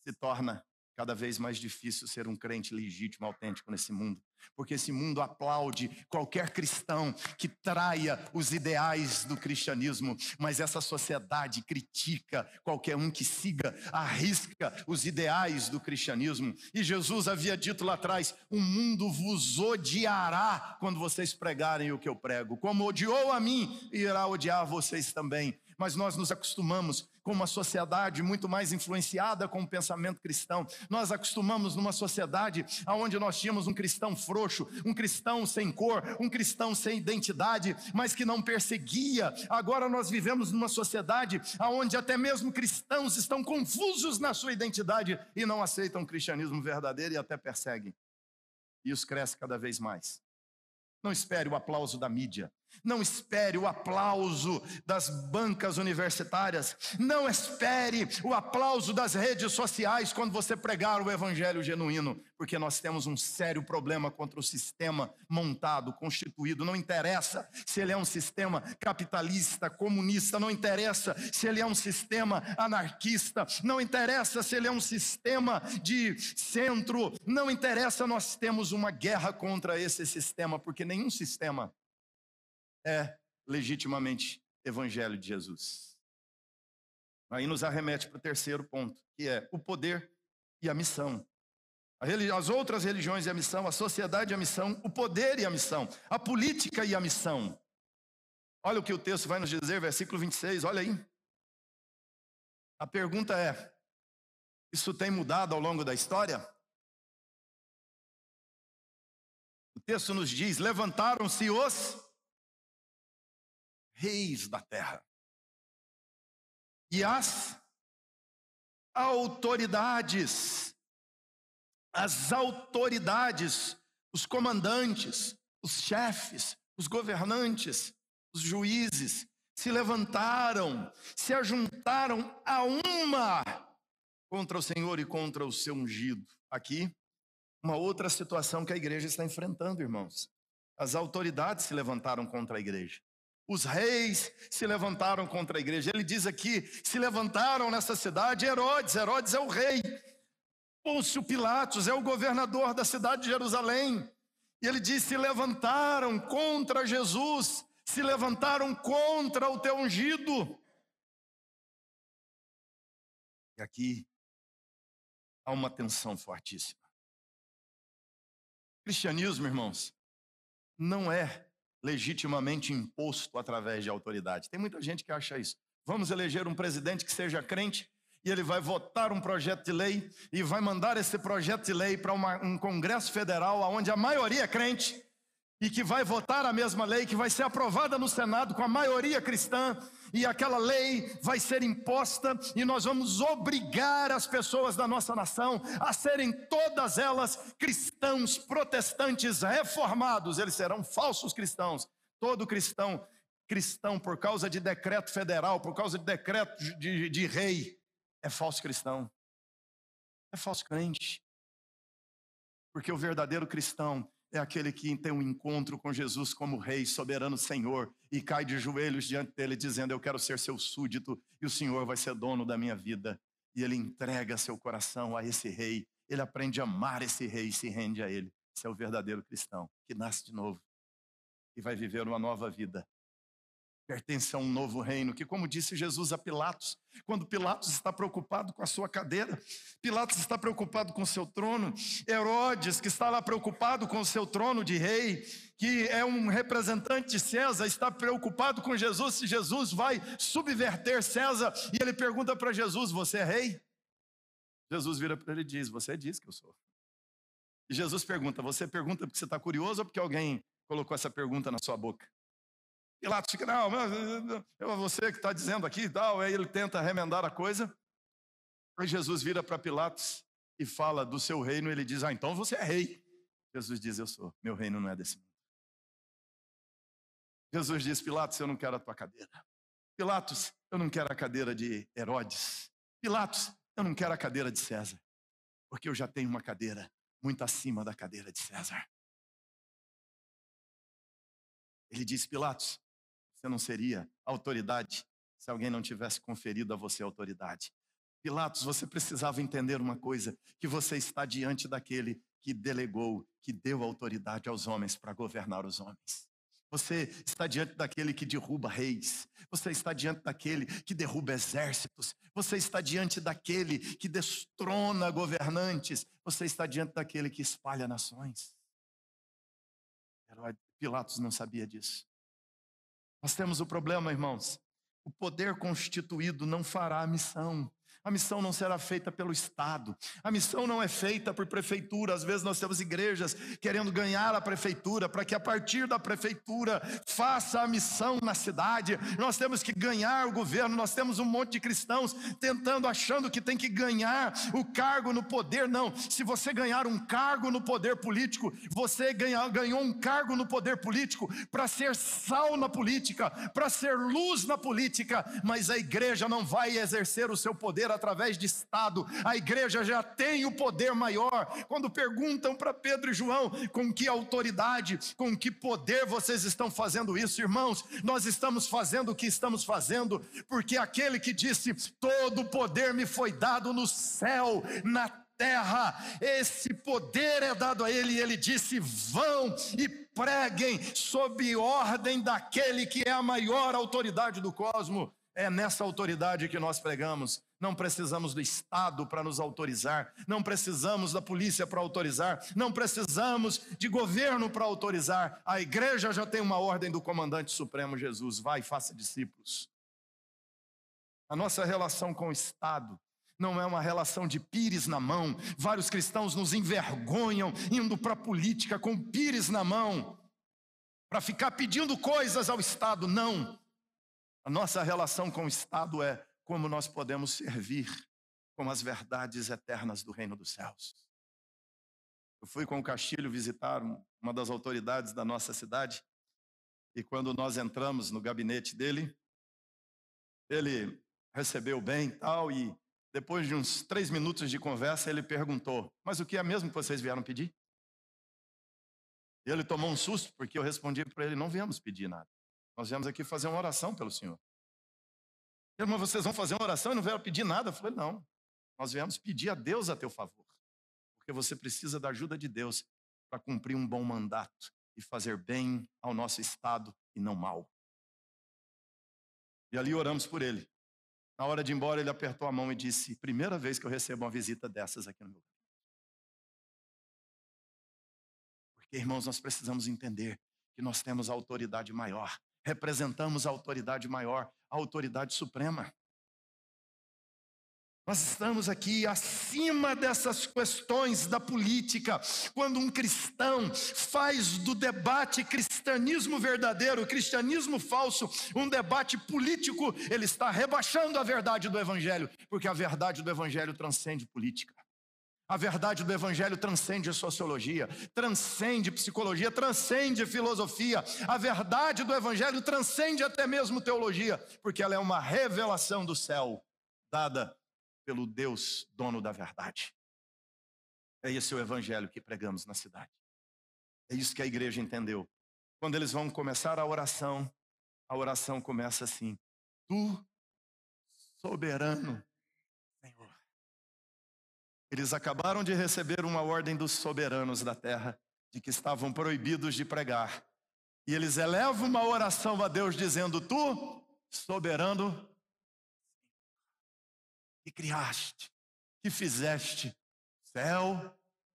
se torna cada vez mais difícil ser um crente legítimo, autêntico nesse mundo, porque esse mundo aplaude qualquer cristão que traia os ideais do cristianismo, mas essa sociedade critica qualquer um que siga, arrisca os ideais do cristianismo. E Jesus havia dito lá atrás: "O mundo vos odiará quando vocês pregarem o que eu prego, como odiou a mim, irá odiar vocês também." mas nós nos acostumamos com uma sociedade muito mais influenciada com o pensamento cristão. Nós acostumamos numa sociedade onde nós tínhamos um cristão frouxo, um cristão sem cor, um cristão sem identidade, mas que não perseguia. Agora nós vivemos numa sociedade onde até mesmo cristãos estão confusos na sua identidade e não aceitam o cristianismo verdadeiro e até perseguem. E isso cresce cada vez mais. Não espere o aplauso da mídia. Não espere o aplauso das bancas universitárias. Não espere o aplauso das redes sociais quando você pregar o evangelho genuíno, porque nós temos um sério problema contra o sistema montado, constituído. Não interessa se ele é um sistema capitalista, comunista, não interessa se ele é um sistema anarquista, não interessa se ele é um sistema de centro, não interessa, nós temos uma guerra contra esse sistema, porque nenhum sistema é legitimamente evangelho de Jesus. Aí nos arremete para o terceiro ponto, que é o poder e a missão. As outras religiões e a missão, a sociedade e a missão, o poder e a missão, a política e a missão. Olha o que o texto vai nos dizer, versículo 26, olha aí. A pergunta é: isso tem mudado ao longo da história? O texto nos diz: levantaram-se os reis da terra. E as autoridades, as autoridades, os comandantes, os chefes, os governantes, os juízes, se levantaram, se ajuntaram a uma contra o Senhor e contra o seu ungido. Aqui, uma outra situação que a igreja está enfrentando, irmãos. As autoridades se levantaram contra a igreja. Os reis se levantaram contra a igreja. Ele diz aqui: se levantaram nessa cidade Herodes, Herodes é o rei. Pôncio Pilatos é o governador da cidade de Jerusalém. E ele diz: se levantaram contra Jesus, se levantaram contra o teu ungido. E aqui há uma tensão fortíssima. cristianismo, irmãos, não é legitimamente imposto através de autoridade. Tem muita gente que acha isso. Vamos eleger um presidente que seja crente e ele vai votar um projeto de lei e vai mandar esse projeto de lei para um Congresso Federal onde a maioria é crente e que vai votar a mesma lei, que vai ser aprovada no Senado com a maioria cristã, e aquela lei vai ser imposta, e nós vamos obrigar as pessoas da nossa nação a serem todas elas cristãos, protestantes, reformados, eles serão falsos cristãos. Todo cristão, cristão por causa de decreto federal, por causa de decreto de, de rei, é falso cristão, é falso crente. Porque o verdadeiro cristão é aquele que tem um encontro com Jesus como Rei, soberano Senhor, e cai de joelhos diante dele, dizendo: Eu quero ser seu súdito, e o Senhor vai ser dono da minha vida. E ele entrega seu coração a esse Rei, ele aprende a amar esse Rei e se rende a ele. Esse é o verdadeiro cristão, que nasce de novo e vai viver uma nova vida pertence a um novo reino, que, como disse Jesus a Pilatos, quando Pilatos está preocupado com a sua cadeira, Pilatos está preocupado com o seu trono, Herodes, que está lá preocupado com o seu trono de rei, que é um representante de César, está preocupado com Jesus, se Jesus vai subverter César, e ele pergunta para Jesus: Você é rei? Jesus vira para ele e diz: Você diz que eu sou. E Jesus pergunta: Você pergunta porque você está curioso ou porque alguém colocou essa pergunta na sua boca? Pilatos fica, não, é você que está dizendo aqui e tal. Aí ele tenta remendar a coisa. Aí Jesus vira para Pilatos e fala do seu reino. Ele diz, ah, então você é rei. Jesus diz, eu sou. Meu reino não é desse mundo. Jesus diz, Pilatos, eu não quero a tua cadeira. Pilatos, eu não quero a cadeira de Herodes. Pilatos, eu não quero a cadeira de César. Porque eu já tenho uma cadeira muito acima da cadeira de César. Ele diz, Pilatos, você não seria autoridade se alguém não tivesse conferido a você autoridade. Pilatos, você precisava entender uma coisa: que você está diante daquele que delegou, que deu autoridade aos homens para governar os homens. Você está diante daquele que derruba reis. Você está diante daquele que derruba exércitos. Você está diante daquele que destrona governantes. Você está diante daquele que espalha nações. Pilatos não sabia disso. Nós temos o problema, irmãos. O poder constituído não fará a missão. A missão não será feita pelo Estado. A missão não é feita por prefeitura. Às vezes nós temos igrejas querendo ganhar a prefeitura para que a partir da prefeitura faça a missão na cidade. Nós temos que ganhar o governo. Nós temos um monte de cristãos tentando, achando que tem que ganhar o cargo no poder. Não. Se você ganhar um cargo no poder político, você ganhar, ganhou um cargo no poder político para ser sal na política, para ser luz na política. Mas a igreja não vai exercer o seu poder através de Estado, a igreja já tem o poder maior. Quando perguntam para Pedro e João com que autoridade, com que poder vocês estão fazendo isso, irmãos, nós estamos fazendo o que estamos fazendo, porque aquele que disse: Todo o poder me foi dado no céu, na terra, esse poder é dado a ele, e ele disse: Vão e preguem sob ordem daquele que é a maior autoridade do cosmos. É nessa autoridade que nós pregamos. Não precisamos do Estado para nos autorizar, não precisamos da polícia para autorizar, não precisamos de governo para autorizar. A igreja já tem uma ordem do comandante supremo Jesus: vai e faça discípulos. A nossa relação com o Estado não é uma relação de pires na mão. Vários cristãos nos envergonham indo para a política com pires na mão, para ficar pedindo coisas ao Estado. Não. A nossa relação com o Estado é como nós podemos servir com as verdades eternas do reino dos céus. Eu fui com o Castilho visitar uma das autoridades da nossa cidade e quando nós entramos no gabinete dele, ele recebeu bem tal e depois de uns três minutos de conversa ele perguntou: mas o que é mesmo que vocês vieram pedir? E ele tomou um susto porque eu respondi para ele: não viemos pedir nada. Nós viemos aqui fazer uma oração pelo Senhor. Irmão, vocês vão fazer uma oração e não vieram pedir nada? Eu falei, não. Nós viemos pedir a Deus a teu favor. Porque você precisa da ajuda de Deus para cumprir um bom mandato e fazer bem ao nosso Estado e não mal. E ali oramos por ele. Na hora de ir embora, ele apertou a mão e disse: Primeira vez que eu recebo uma visita dessas aqui no meu Porque, irmãos, nós precisamos entender que nós temos a autoridade maior representamos a autoridade maior, a autoridade suprema. Nós estamos aqui acima dessas questões da política. Quando um cristão faz do debate cristianismo verdadeiro, cristianismo falso, um debate político, ele está rebaixando a verdade do evangelho, porque a verdade do evangelho transcende política. A verdade do Evangelho transcende sociologia, transcende psicologia, transcende filosofia. A verdade do Evangelho transcende até mesmo teologia, porque ela é uma revelação do céu, dada pelo Deus dono da verdade. É esse o Evangelho que pregamos na cidade. É isso que a igreja entendeu. Quando eles vão começar a oração, a oração começa assim: Tu, soberano eles acabaram de receber uma ordem dos soberanos da terra, de que estavam proibidos de pregar. E eles elevam uma oração a Deus dizendo: Tu, soberano, que criaste, que fizeste céu,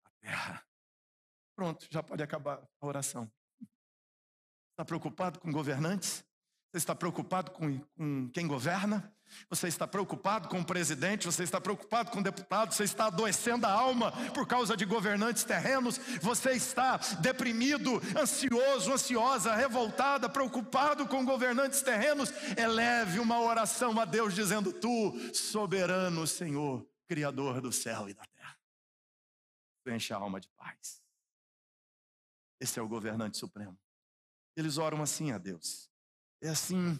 a terra. Pronto, já pode acabar a oração. Está preocupado com governantes? Você está preocupado com, com quem governa? Você está preocupado com o presidente, você está preocupado com o deputado, você está adoecendo a alma por causa de governantes terrenos, você está deprimido, ansioso, ansiosa, revoltada, preocupado com governantes terrenos. Eleve uma oração a Deus dizendo: Tu, soberano Senhor, Criador do céu e da terra, enche a alma de paz. Esse é o governante supremo. Eles oram assim a Deus. É assim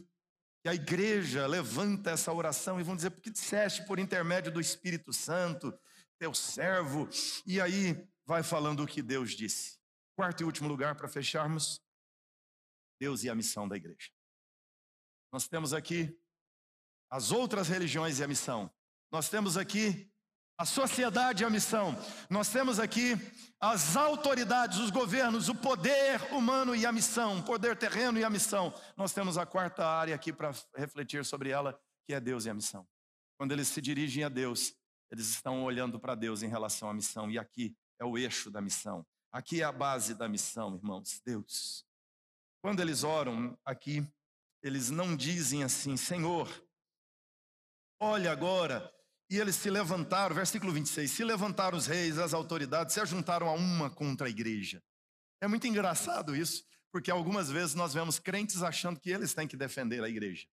a igreja levanta essa oração e vão dizer, porque disseste por intermédio do Espírito Santo, teu servo, e aí vai falando o que Deus disse. Quarto e último lugar para fecharmos, Deus e a missão da igreja. Nós temos aqui as outras religiões e a missão. Nós temos aqui a sociedade e a missão. Nós temos aqui as autoridades, os governos, o poder humano e a missão, o poder terreno e a missão. Nós temos a quarta área aqui para refletir sobre ela, que é Deus e a missão. Quando eles se dirigem a Deus, eles estão olhando para Deus em relação à missão, e aqui é o eixo da missão. Aqui é a base da missão, irmãos, Deus. Quando eles oram aqui, eles não dizem assim, Senhor, olha agora e eles se levantaram, versículo 26, se levantaram os reis, as autoridades, se ajuntaram a uma contra a igreja. É muito engraçado isso, porque algumas vezes nós vemos crentes achando que eles têm que defender a igreja.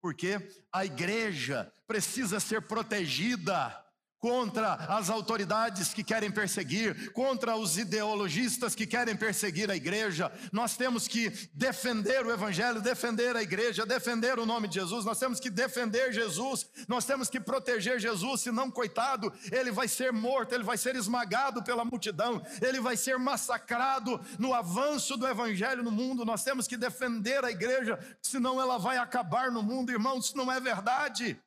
Porque a igreja precisa ser protegida contra as autoridades que querem perseguir, contra os ideologistas que querem perseguir a igreja. Nós temos que defender o evangelho, defender a igreja, defender o nome de Jesus. Nós temos que defender Jesus. Nós temos que proteger Jesus, senão coitado, ele vai ser morto, ele vai ser esmagado pela multidão, ele vai ser massacrado no avanço do evangelho no mundo. Nós temos que defender a igreja, senão ela vai acabar no mundo, irmãos, isso não é verdade.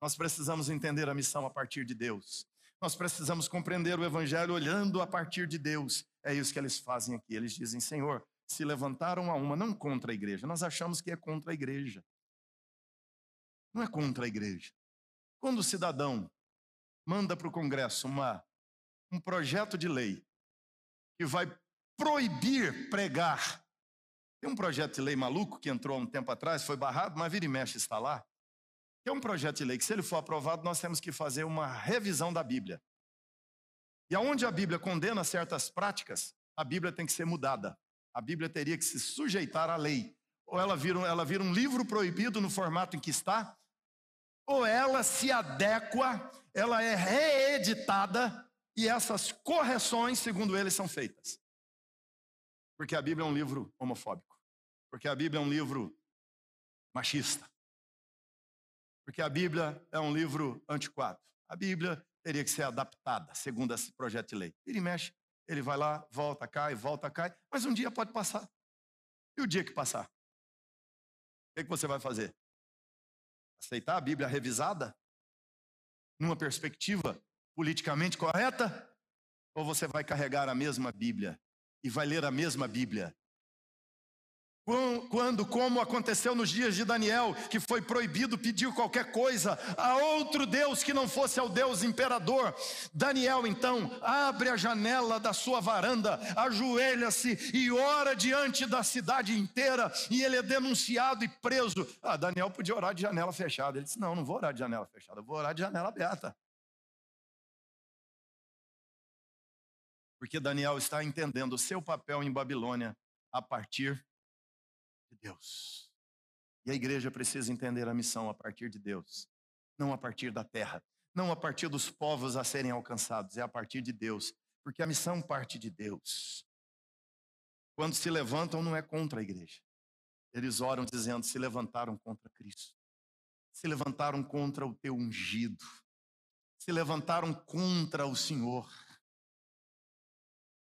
Nós precisamos entender a missão a partir de Deus. Nós precisamos compreender o Evangelho olhando a partir de Deus. É isso que eles fazem aqui. Eles dizem: Senhor, se levantaram a uma, não contra a igreja. Nós achamos que é contra a igreja. Não é contra a igreja. Quando o cidadão manda para o Congresso uma, um projeto de lei que vai proibir pregar. Tem um projeto de lei maluco que entrou há um tempo atrás, foi barrado, mas vira e mexe está lá é um projeto de lei que, se ele for aprovado, nós temos que fazer uma revisão da Bíblia. E aonde a Bíblia condena certas práticas, a Bíblia tem que ser mudada. A Bíblia teria que se sujeitar à lei. Ou ela vira, ela vira um livro proibido no formato em que está, ou ela se adequa, ela é reeditada e essas correções, segundo eles, são feitas. Porque a Bíblia é um livro homofóbico. Porque a Bíblia é um livro machista. Porque a Bíblia é um livro antiquado. A Bíblia teria que ser adaptada, segundo esse projeto de lei. Ele mexe, ele vai lá, volta, cai, volta, cai, mas um dia pode passar. E o dia que passar? O que, é que você vai fazer? Aceitar a Bíblia revisada? Numa perspectiva politicamente correta? Ou você vai carregar a mesma Bíblia e vai ler a mesma Bíblia Quando, como aconteceu nos dias de Daniel, que foi proibido pedir qualquer coisa a outro Deus que não fosse ao Deus imperador, Daniel então abre a janela da sua varanda, ajoelha-se e ora diante da cidade inteira, e ele é denunciado e preso. Ah, Daniel podia orar de janela fechada. Ele disse: Não, não vou orar de janela fechada, vou orar de janela aberta. Porque Daniel está entendendo o seu papel em Babilônia a partir Deus. E a igreja precisa entender a missão a partir de Deus, não a partir da terra, não a partir dos povos a serem alcançados, é a partir de Deus, porque a missão parte de Deus. Quando se levantam, não é contra a igreja. Eles oram dizendo: se levantaram contra Cristo, se levantaram contra o teu ungido, se levantaram contra o Senhor.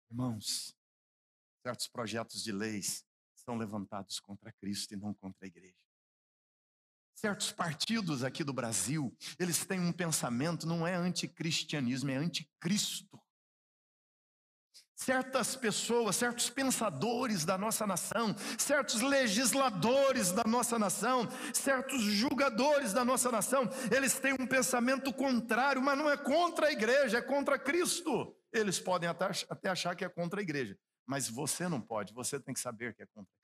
Irmãos, certos projetos de leis são levantados contra Cristo e não contra a igreja. Certos partidos aqui do Brasil, eles têm um pensamento, não é anticristianismo, é anticristo. Certas pessoas, certos pensadores da nossa nação, certos legisladores da nossa nação, certos julgadores da nossa nação, eles têm um pensamento contrário, mas não é contra a igreja, é contra Cristo. Eles podem até achar que é contra a igreja, mas você não pode, você tem que saber que é contra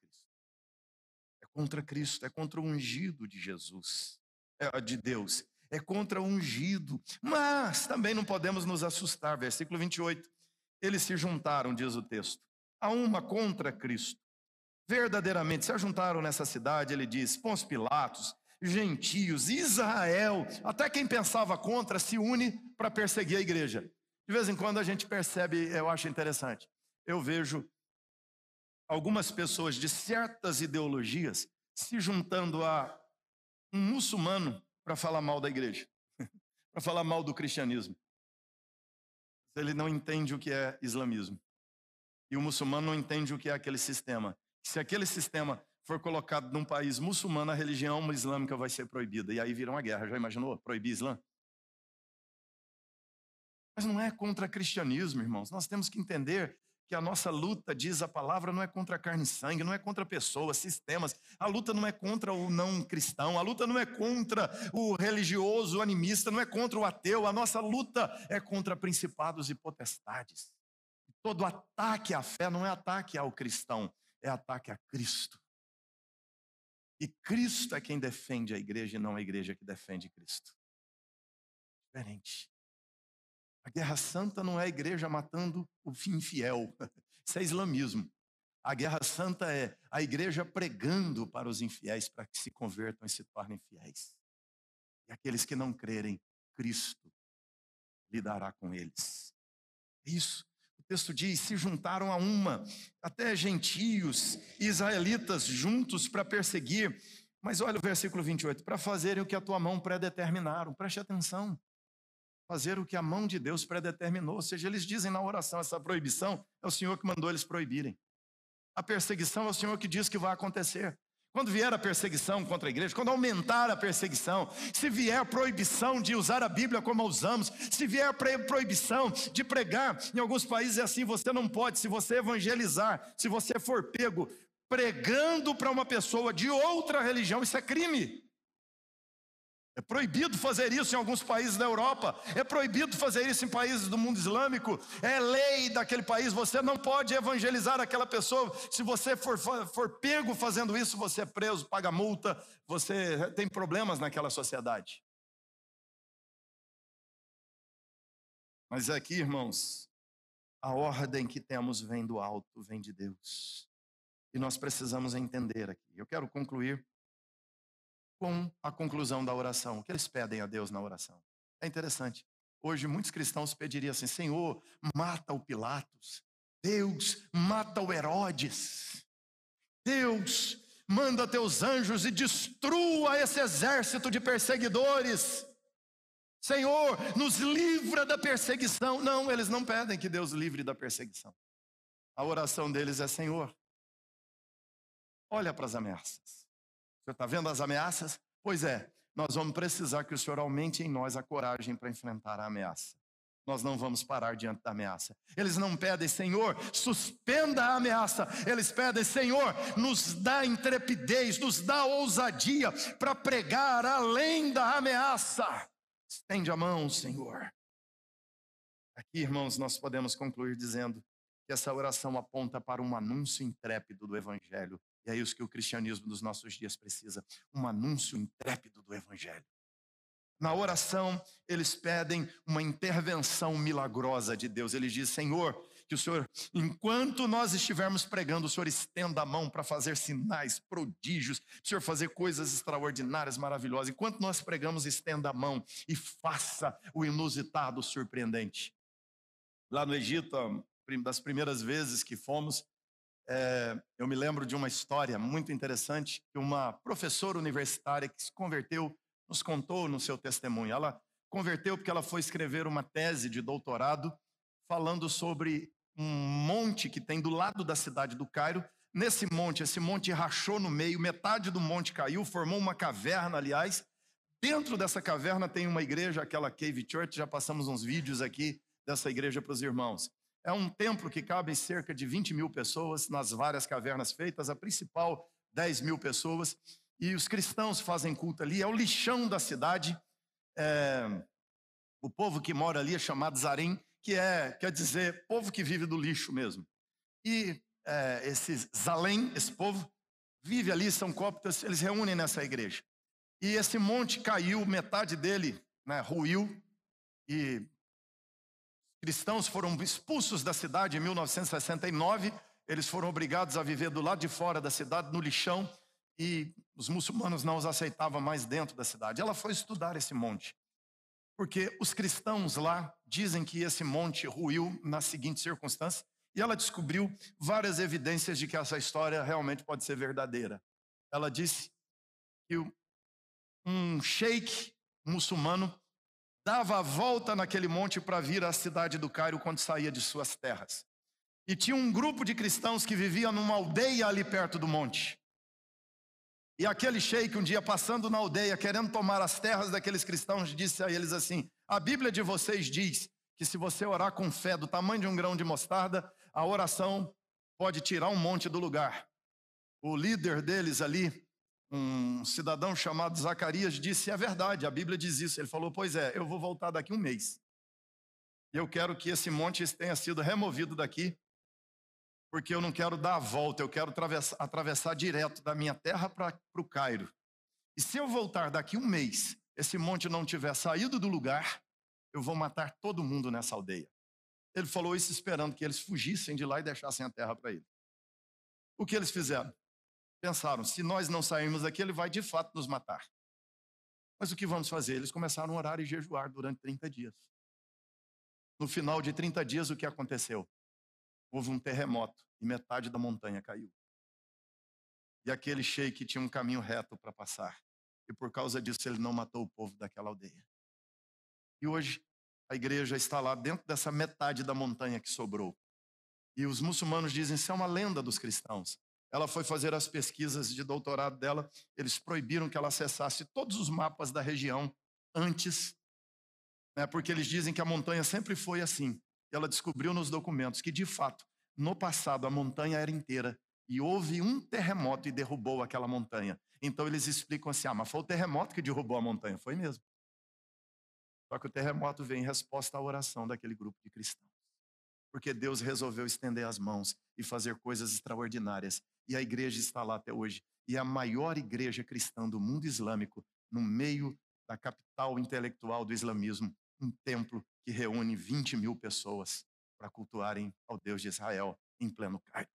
contra Cristo, é contra o ungido de Jesus, é, de Deus, é contra o ungido. Mas também não podemos nos assustar. Versículo 28. Eles se juntaram, diz o texto, a uma contra Cristo. Verdadeiramente se ajuntaram nessa cidade, ele diz, Pôncio Pilatos, gentios, Israel, até quem pensava contra se une para perseguir a igreja. De vez em quando a gente percebe, eu acho interessante eu vejo algumas pessoas de certas ideologias se juntando a um muçulmano para falar mal da igreja, para falar mal do cristianismo. Ele não entende o que é islamismo. E o muçulmano não entende o que é aquele sistema. Se aquele sistema for colocado num país muçulmano, a religião islâmica vai ser proibida. E aí vira uma guerra. Já imaginou? Proibir Islã? Mas não é contra cristianismo, irmãos. Nós temos que entender que a nossa luta, diz a palavra, não é contra carne e sangue, não é contra pessoas, sistemas. A luta não é contra o não cristão, a luta não é contra o religioso, o animista, não é contra o ateu. A nossa luta é contra principados e potestades. Todo ataque à fé não é ataque ao cristão, é ataque a Cristo. E Cristo é quem defende a igreja e não a igreja que defende Cristo. Diferente. A guerra santa não é a igreja matando o infiel. Isso é islamismo. A guerra santa é a igreja pregando para os infiéis para que se convertam e se tornem fiéis. E aqueles que não crerem, Cristo lidará com eles. É isso. O texto diz: se juntaram a uma, até gentios e israelitas juntos para perseguir. Mas olha o versículo 28, para fazerem o que a tua mão predeterminaram. Preste atenção fazer o que a mão de Deus predeterminou. Ou seja, eles dizem na oração: essa proibição é o Senhor que mandou eles proibirem. A perseguição é o Senhor que diz que vai acontecer. Quando vier a perseguição contra a igreja, quando aumentar a perseguição, se vier a proibição de usar a Bíblia como a usamos, se vier a proibição de pregar, em alguns países é assim: você não pode, se você evangelizar, se você for pego pregando para uma pessoa de outra religião, isso é crime. É proibido fazer isso em alguns países da Europa. É proibido fazer isso em países do mundo islâmico. É lei daquele país. Você não pode evangelizar aquela pessoa. Se você for, for pego fazendo isso, você é preso, paga multa. Você tem problemas naquela sociedade. Mas aqui, irmãos, a ordem que temos vem do alto, vem de Deus. E nós precisamos entender aqui. Eu quero concluir com a conclusão da oração. O que eles pedem a Deus na oração? É interessante. Hoje muitos cristãos pediriam assim: Senhor, mata o Pilatos. Deus, mata o Herodes. Deus, manda teus anjos e destrua esse exército de perseguidores. Senhor, nos livra da perseguição. Não, eles não pedem que Deus livre da perseguição. A oração deles é: Senhor, olha para as ameaças. Você está vendo as ameaças? Pois é, nós vamos precisar que o Senhor aumente em nós a coragem para enfrentar a ameaça. nós não vamos parar diante da ameaça. Eles não pedem, Senhor, suspenda a ameaça. Eles pedem, Senhor, nos dá intrepidez, nos dá ousadia para pregar além da ameaça. Estende a mão, Senhor. Aqui, irmãos, nós podemos concluir dizendo que essa oração aponta para um anúncio intrépido do Evangelho. E é isso que o cristianismo dos nossos dias precisa: um anúncio intrépido do Evangelho. Na oração, eles pedem uma intervenção milagrosa de Deus. Eles dizem: Senhor, que o Senhor, enquanto nós estivermos pregando, o Senhor estenda a mão para fazer sinais, prodígios, o Senhor fazer coisas extraordinárias, maravilhosas. Enquanto nós pregamos, estenda a mão e faça o inusitado, surpreendente. Lá no Egito, das primeiras vezes que fomos, é, eu me lembro de uma história muito interessante que uma professora universitária que se converteu nos contou no seu testemunho. Ela converteu porque ela foi escrever uma tese de doutorado falando sobre um monte que tem do lado da cidade do Cairo. Nesse monte, esse monte rachou no meio, metade do monte caiu, formou uma caverna, aliás. Dentro dessa caverna tem uma igreja, aquela Cave Church, já passamos uns vídeos aqui dessa igreja para os irmãos. É um templo que cabe cerca de 20 mil pessoas nas várias cavernas feitas, a principal 10 mil pessoas. E os cristãos fazem culto ali, é o lixão da cidade. É, o povo que mora ali é chamado Zarem, que é, quer dizer, povo que vive do lixo mesmo. E é, esse Zalém, esse povo, vive ali, são cóptas, eles reúnem nessa igreja. E esse monte caiu, metade dele né, ruiu, e cristãos foram expulsos da cidade em 1969. Eles foram obrigados a viver do lado de fora da cidade, no lixão, e os muçulmanos não os aceitavam mais dentro da cidade. Ela foi estudar esse monte, porque os cristãos lá dizem que esse monte ruiu na seguinte circunstância, e ela descobriu várias evidências de que essa história realmente pode ser verdadeira. Ela disse que um sheik muçulmano dava a volta naquele monte para vir à cidade do Cairo quando saía de suas terras. E tinha um grupo de cristãos que vivia numa aldeia ali perto do monte. E aquele sheik, um dia passando na aldeia, querendo tomar as terras daqueles cristãos, disse a eles assim: A Bíblia de vocês diz que se você orar com fé do tamanho de um grão de mostarda, a oração pode tirar um monte do lugar. O líder deles ali, um cidadão chamado Zacarias disse: É verdade, a Bíblia diz isso. Ele falou: Pois é, eu vou voltar daqui um mês. Eu quero que esse monte tenha sido removido daqui, porque eu não quero dar a volta, eu quero atravessar, atravessar direto da minha terra para o Cairo. E se eu voltar daqui um mês, esse monte não tiver saído do lugar, eu vou matar todo mundo nessa aldeia. Ele falou isso esperando que eles fugissem de lá e deixassem a terra para ele. O que eles fizeram? Pensaram: se nós não sairmos daqui, ele vai de fato nos matar. Mas o que vamos fazer? Eles começaram a orar e jejuar durante 30 dias. No final de 30 dias, o que aconteceu? Houve um terremoto e metade da montanha caiu. E aquele sheik tinha um caminho reto para passar. E por causa disso, ele não matou o povo daquela aldeia. E hoje, a igreja está lá dentro dessa metade da montanha que sobrou. E os muçulmanos dizem: isso é uma lenda dos cristãos. Ela foi fazer as pesquisas de doutorado dela, eles proibiram que ela acessasse todos os mapas da região antes, né, porque eles dizem que a montanha sempre foi assim. E ela descobriu nos documentos que, de fato, no passado a montanha era inteira e houve um terremoto e derrubou aquela montanha. Então eles explicam assim: ah, mas foi o terremoto que derrubou a montanha. Foi mesmo. Só que o terremoto veio em resposta à oração daquele grupo de cristãos. Porque Deus resolveu estender as mãos e fazer coisas extraordinárias. E a igreja está lá até hoje. E é a maior igreja cristã do mundo islâmico, no meio da capital intelectual do islamismo, um templo que reúne 20 mil pessoas para cultuarem ao Deus de Israel em pleno Cairo.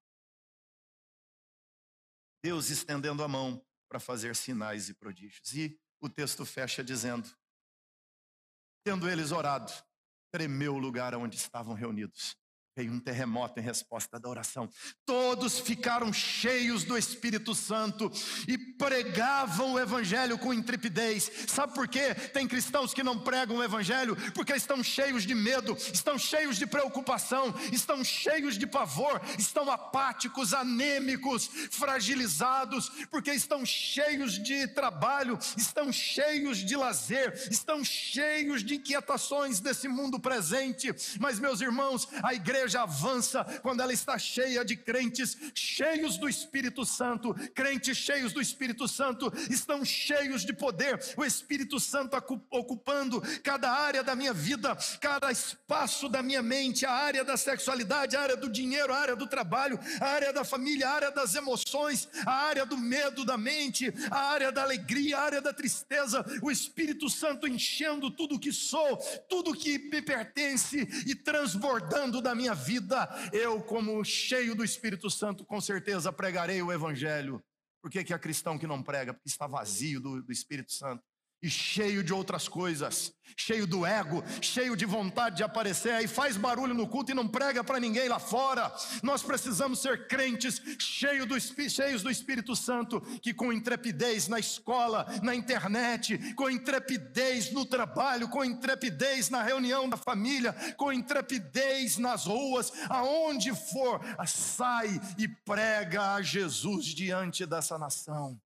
Deus estendendo a mão para fazer sinais e prodígios. E o texto fecha dizendo: Tendo eles orado, tremeu o lugar onde estavam reunidos. Veio um terremoto em resposta da oração. Todos ficaram cheios do Espírito Santo e pregavam o Evangelho com intrepidez. Sabe por quê? Tem cristãos que não pregam o Evangelho porque estão cheios de medo, estão cheios de preocupação, estão cheios de pavor, estão apáticos, anêmicos, fragilizados, porque estão cheios de trabalho, estão cheios de lazer, estão cheios de inquietações desse mundo presente. Mas, meus irmãos, a igreja igreja avança quando ela está cheia de crentes cheios do Espírito Santo. Crentes cheios do Espírito Santo estão cheios de poder. O Espírito Santo ocupando cada área da minha vida, cada espaço da minha mente, a área da sexualidade, a área do dinheiro, a área do trabalho, a área da família, a área das emoções, a área do medo da mente, a área da alegria, a área da tristeza. O Espírito Santo enchendo tudo que sou, tudo que me pertence e transbordando da minha minha vida, eu, como cheio do Espírito Santo, com certeza pregarei o Evangelho. Por que, que cristão que não prega? Porque está vazio do, do Espírito Santo e cheio de outras coisas, cheio do ego, cheio de vontade de aparecer, aí faz barulho no culto e não prega para ninguém lá fora. Nós precisamos ser crentes cheio do, cheios do Espírito Santo, que com intrepidez na escola, na internet, com intrepidez no trabalho, com intrepidez na reunião da família, com intrepidez nas ruas, aonde for, sai e prega a Jesus diante dessa nação.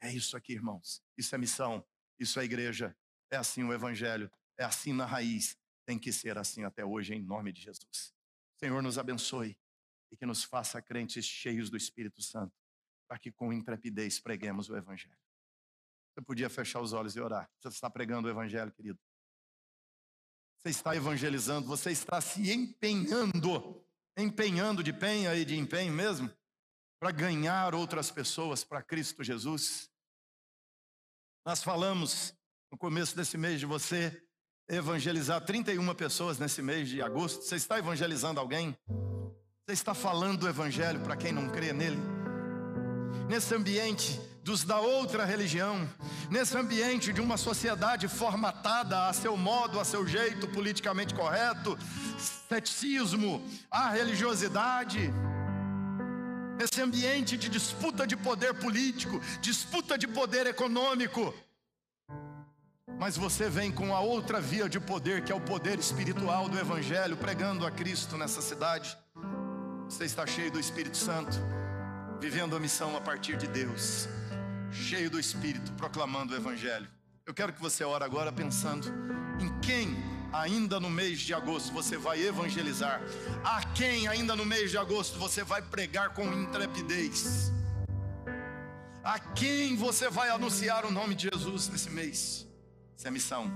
É isso aqui, irmãos. Isso é missão. Isso é igreja, é assim o evangelho, é assim na raiz, tem que ser assim até hoje, em nome de Jesus. Senhor, nos abençoe e que nos faça crentes cheios do Espírito Santo, para que com intrepidez preguemos o evangelho. Você podia fechar os olhos e orar. Você está pregando o evangelho, querido. Você está evangelizando, você está se empenhando, empenhando de penha e de empenho mesmo, para ganhar outras pessoas para Cristo Jesus. Nós falamos no começo desse mês de você evangelizar 31 pessoas nesse mês de agosto. Você está evangelizando alguém? Você está falando do evangelho para quem não crê nele? Nesse ambiente dos da outra religião, nesse ambiente de uma sociedade formatada a seu modo, a seu jeito politicamente correto, ceticismo, a religiosidade, nesse ambiente de disputa de poder político, disputa de poder econômico. Mas você vem com a outra via de poder, que é o poder espiritual do Evangelho, pregando a Cristo nessa cidade. Você está cheio do Espírito Santo, vivendo a missão a partir de Deus, cheio do Espírito, proclamando o Evangelho. Eu quero que você ore agora pensando em quem ainda no mês de agosto você vai evangelizar? A quem ainda no mês de agosto você vai pregar com intrepidez? A quem você vai anunciar o nome de Jesus nesse mês? Essa é a missão.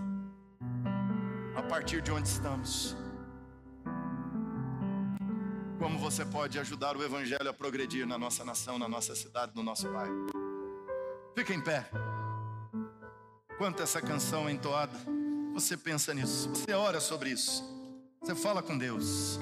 A partir de onde estamos. Como você pode ajudar o Evangelho a progredir na nossa nação, na nossa cidade, no nosso bairro? Fica em pé. Quanto essa canção é entoada você pensa nisso, você ora sobre isso, você fala com Deus.